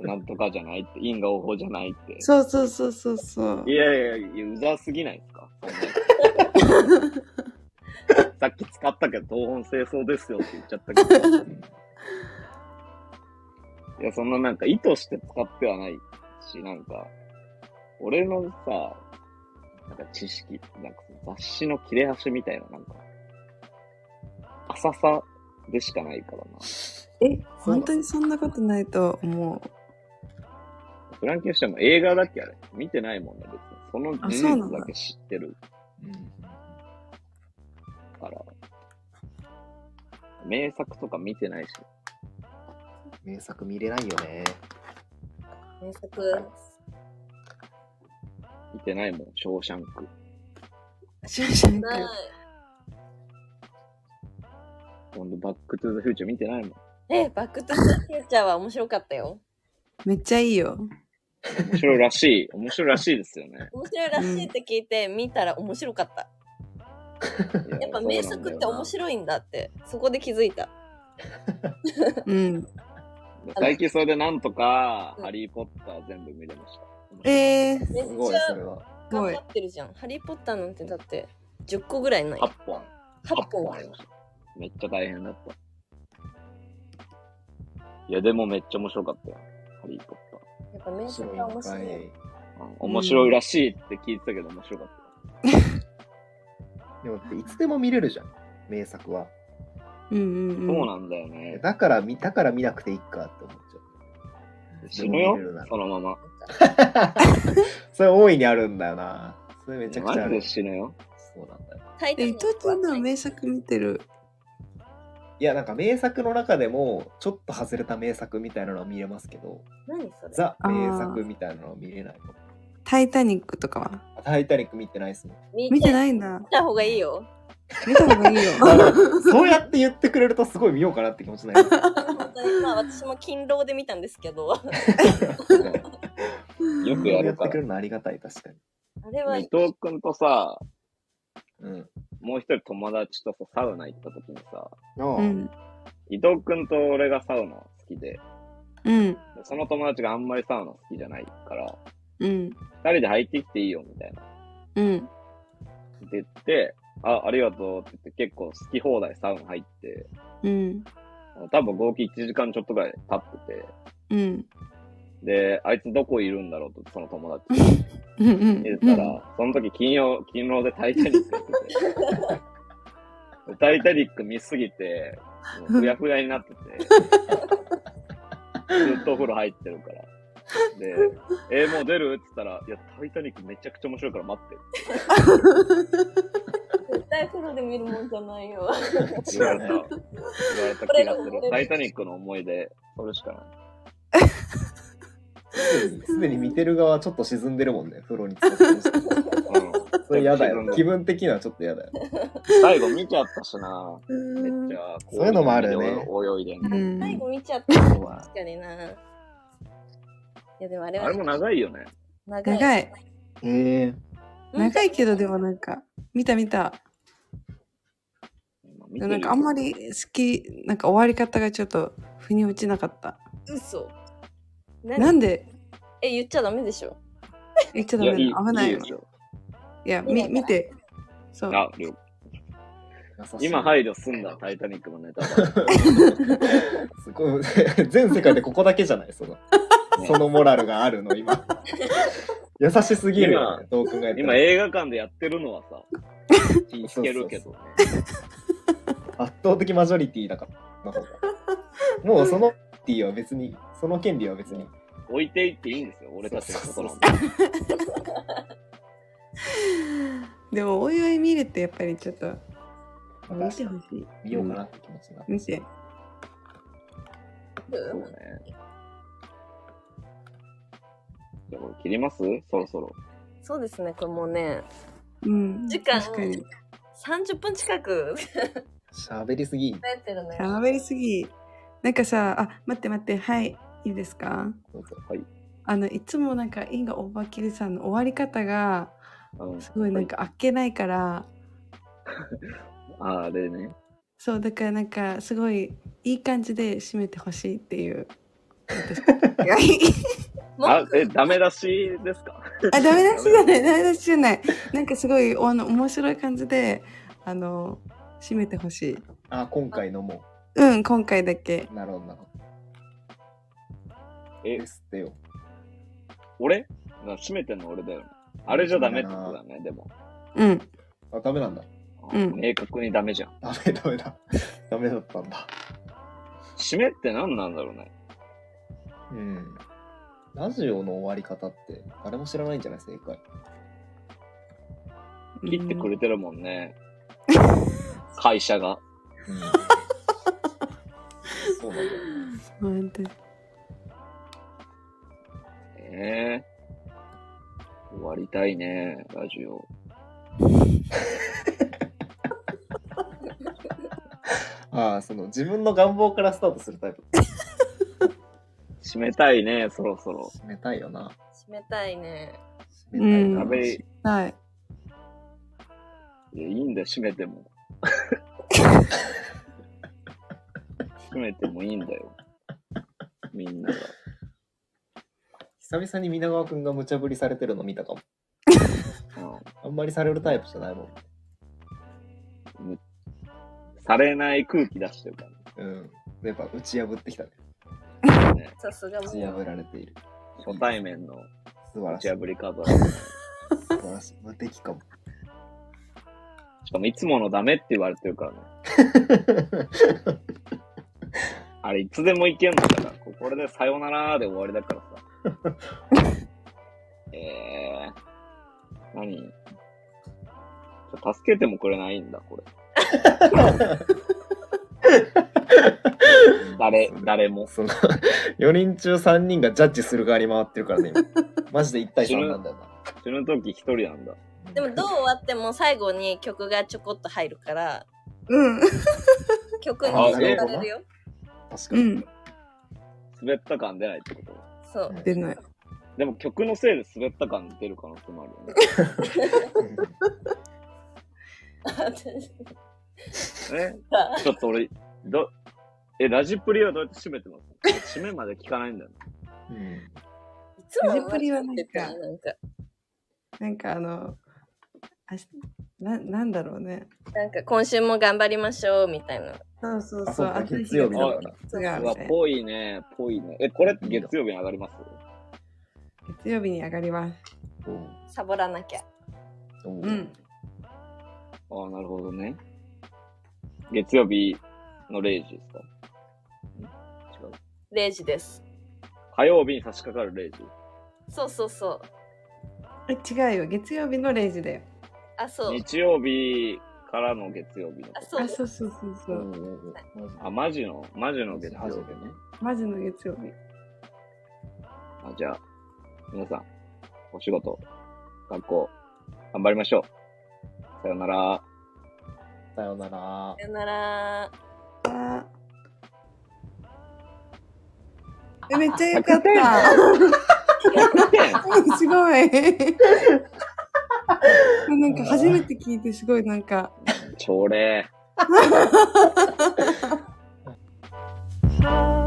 なんとかじゃないって、因果応報じゃないって。そうそうそうそうそうい。やいやいや、うざすぎないですか？さっき使ったけど、東本清掃ですよって言っちゃったけど。いや、そんななんか意図して使ってはないし、なんか、俺のさ、なんか知識、なんか雑誌の切れ端みたいな、なんか、浅さでしかないからな。え、本当にそんなことないと思う。フランケンシュタインも映画だっけあれ見てないもんね、別に。その事実だけ知ってるから。名作とか見てないし。名作見れないよね名作。見てないもん、ショーシャンク。シュンシャンク。今度バックトゥザフューチャー見てないもん。え、バックトゥザフューチャーは面白かったよ。めっちゃいいよ。面白いらしい。面白いらしいですよね。面白いらしいって聞いて、見たら面白かった。やっぱ名作って面い。白いんだって、そこで気づいた。うん。最近それでなんとか、うんハリーポッター全部見れました。えー、めっすごいちゃ頑張。ってるじゃん。ハリーポッターなんてだって10個ぐらいない。8本。8 8本本ありました。めっちゃ大変だった。いや、でもめっちゃ面白かったよ。ハリーポッター。やっぱ名作は面白い。うん面白いらしいって聞いてたけど面白かっ でもいつでも見れるじゃん名作はうんうんた。うん。そうなんだよね。だから見だから見なくていいかって思っちゃう死ぬよそのまま。それ大いにあるんだよなそれめちゃくちゃあるマジで死ぬよ？そうなんだよタイの名作見てる？いやなんか名作の中でもちょっと外れた名作みたいなのは見れますけど何それ？ザ名作みたいなのは見れないのタイタニックとかは？タイタニック見てないっすもん見てないいんだ見。た方がいいよ。見た方がいいよ。そうやって言ってくれるとすごい見ようかなって気持ちになります本当にまあ私も勤労で見たんですけど、あ よくやるからってくれるのありがたい確かにれは伊藤くんとさ、うん。もう一人友達とさ、サウナ行った時にさ、ああうん。伊藤くんと俺がサウナ好きで、うん。その友達があんまりサウナ好きじゃないから、うん。二人で入ってきていいよみたいな。うん。って言って、あ、ありがとうって言って結構好き放題サウナ入って、うん。多分合計1時間ちょっとぐらい経ってて、うん。で、あいつどこいるんだろうと、その友達にうん。うん。言ったら、その時金曜、金曜でタイタニックやってて、タイタニック見すぎて、ふやふやになってて、ずっとお風呂入ってるから。で、えーもう出る？って言ったら、いや、タイタニックめちゃくちゃ面白いから待って。絶対風呂で見るもんじゃないよ。言われた。言われた気がする。タイタニックの思い出、それしかない。すでにすでに見てる側ちょっと沈んでるもんね、風呂にうん。それ嫌だよ。気分的にはちょっと嫌だよ。最後見ちゃったしな。めっちゃ、そういうのもあるよね泳いでんのうん最後見ちゃった。確かにな。いや、でもあれはあれも長いよね。長い。長い。へえ。長いけど、でもなんか、見た見た。でもなんかあんまり好き、なんか終わり方がちょっと腑に落ちなかった。嘘。なんで？え、言っちゃダメでしょ。言っちゃダメだ。危ないよいや、み見て。そう。あ、今配慮すんだ、タイタニックのネタだ。すごい。全世界でここだけじゃないその、そのモラルがあるの、今。優しすぎるよね、どう考えても。今映画館でやってるのはさ、聞けるけどね。圧倒的マジョリティだから。の方がもうそのティは別に、その権利は別に。置いていっていいんですよ、俺たちのことなんで。でも、おいおい見るってやっぱりちょっと、見てほしい。見ようかなって気持ちになって。見て。そうね。じゃあこれ切ります？そろそろ。そうですね、これもうね、うん。時間確かに。30分近く喋りすぎ。喋りすぎ。なんかさ、あ、待って待って、はい、いいですか？はい。あの、いつもなんか、インガオーバーキルさんの終わり方が、うんすごいなんか、あっけないから、ああれね。そう、だからなんか、すごい、いい感じで締めてほしいっていう。あ、え、ダメ出しですか？あ、ダメ出しじゃない、ダメ出しじゃない。なんかすごい、あの、面白い感じで、あの、締めてほしい。あ、今回のもうん、今回だけ。う。なるほど、なるほど。え？で、すってよ。俺？な閉めてんの俺だよね。あれじゃダメってことだね、でも。うん。あ、ダメなんだ。うん明確にダメじゃん。ダメ、ダメだ。ダメだったんだ。締めって何なんだろうね。うん。ラジオの終わり方って誰も知らないんじゃない？正解。切ってくれてるもんね。会社が。うん。そうなんだよ。うん。本ええ終わりたいね、ラジオ。ああ、その自分の願望からスタートするタイプ。締めたいね、そろそろ。締めたいよな。締めたいね。締めたいな。食べ、いはい。や、いいんだよ、締めても。締めてもいいんだよ。みんなが。久々に皆川くんが無茶ぶりされてるの見たかも。うあんまりされるタイプじゃないもん。ん、されない空気出してるかうん。やっぱ打ち破ってきたね。さすがも打ち破られている。初対面の打ち素晴らしい。破り方。素晴らしい。無敵かも。しかもいつものダメって言われてるからね。あれ、いつでもいけんのだから、ここれでさよならで終わりだからさ。えー、何？ちょ助けてもくれないんだ、これ。誰、誰も。その、4人中3人がジャッジする側に回ってるからね、今。マジで1対3なんだよな。死ぬ時一人なんだ。でもどう終わっても最後に曲がちょこっと入るから、うん。曲にあ入れられるよ。確かに。うん。滑った感出ないってことそう。出ない。でも曲のせいで滑った感出る可能性もあるよね。え？ちょっと俺、ど、え、ラジプリはどうやって締めてます？締めまで聞かないんだよね。うんいつもラジプリはなんかなんか、なんかあの、あしななんだろうね。なんか今週も頑張りましょうみたいな。そうそうそう。あ月曜日だからうわ、ぽいね、ぽいね。え、これって月曜日に上がります？月曜日に上がります。サボらなきゃ。うんうん。ああ、なるほどね。月曜日の0時ですか？0時です。火曜日に差し掛かる0時。そうそうそう。え違うよ。月曜日の0時だよ。あ、そう。日曜日からの月曜日の。あ、そうあ、そうそうそうそうう。んうんうんあ、マジの、マジの月曜日ね。マジの月曜日。あじゃあ、皆さん、お仕事、学校、頑張りましょう。さよなら。さよなら。さよなら。めっちゃよかった。すごい。なんか初めて聞いてすごいなんか。朝礼。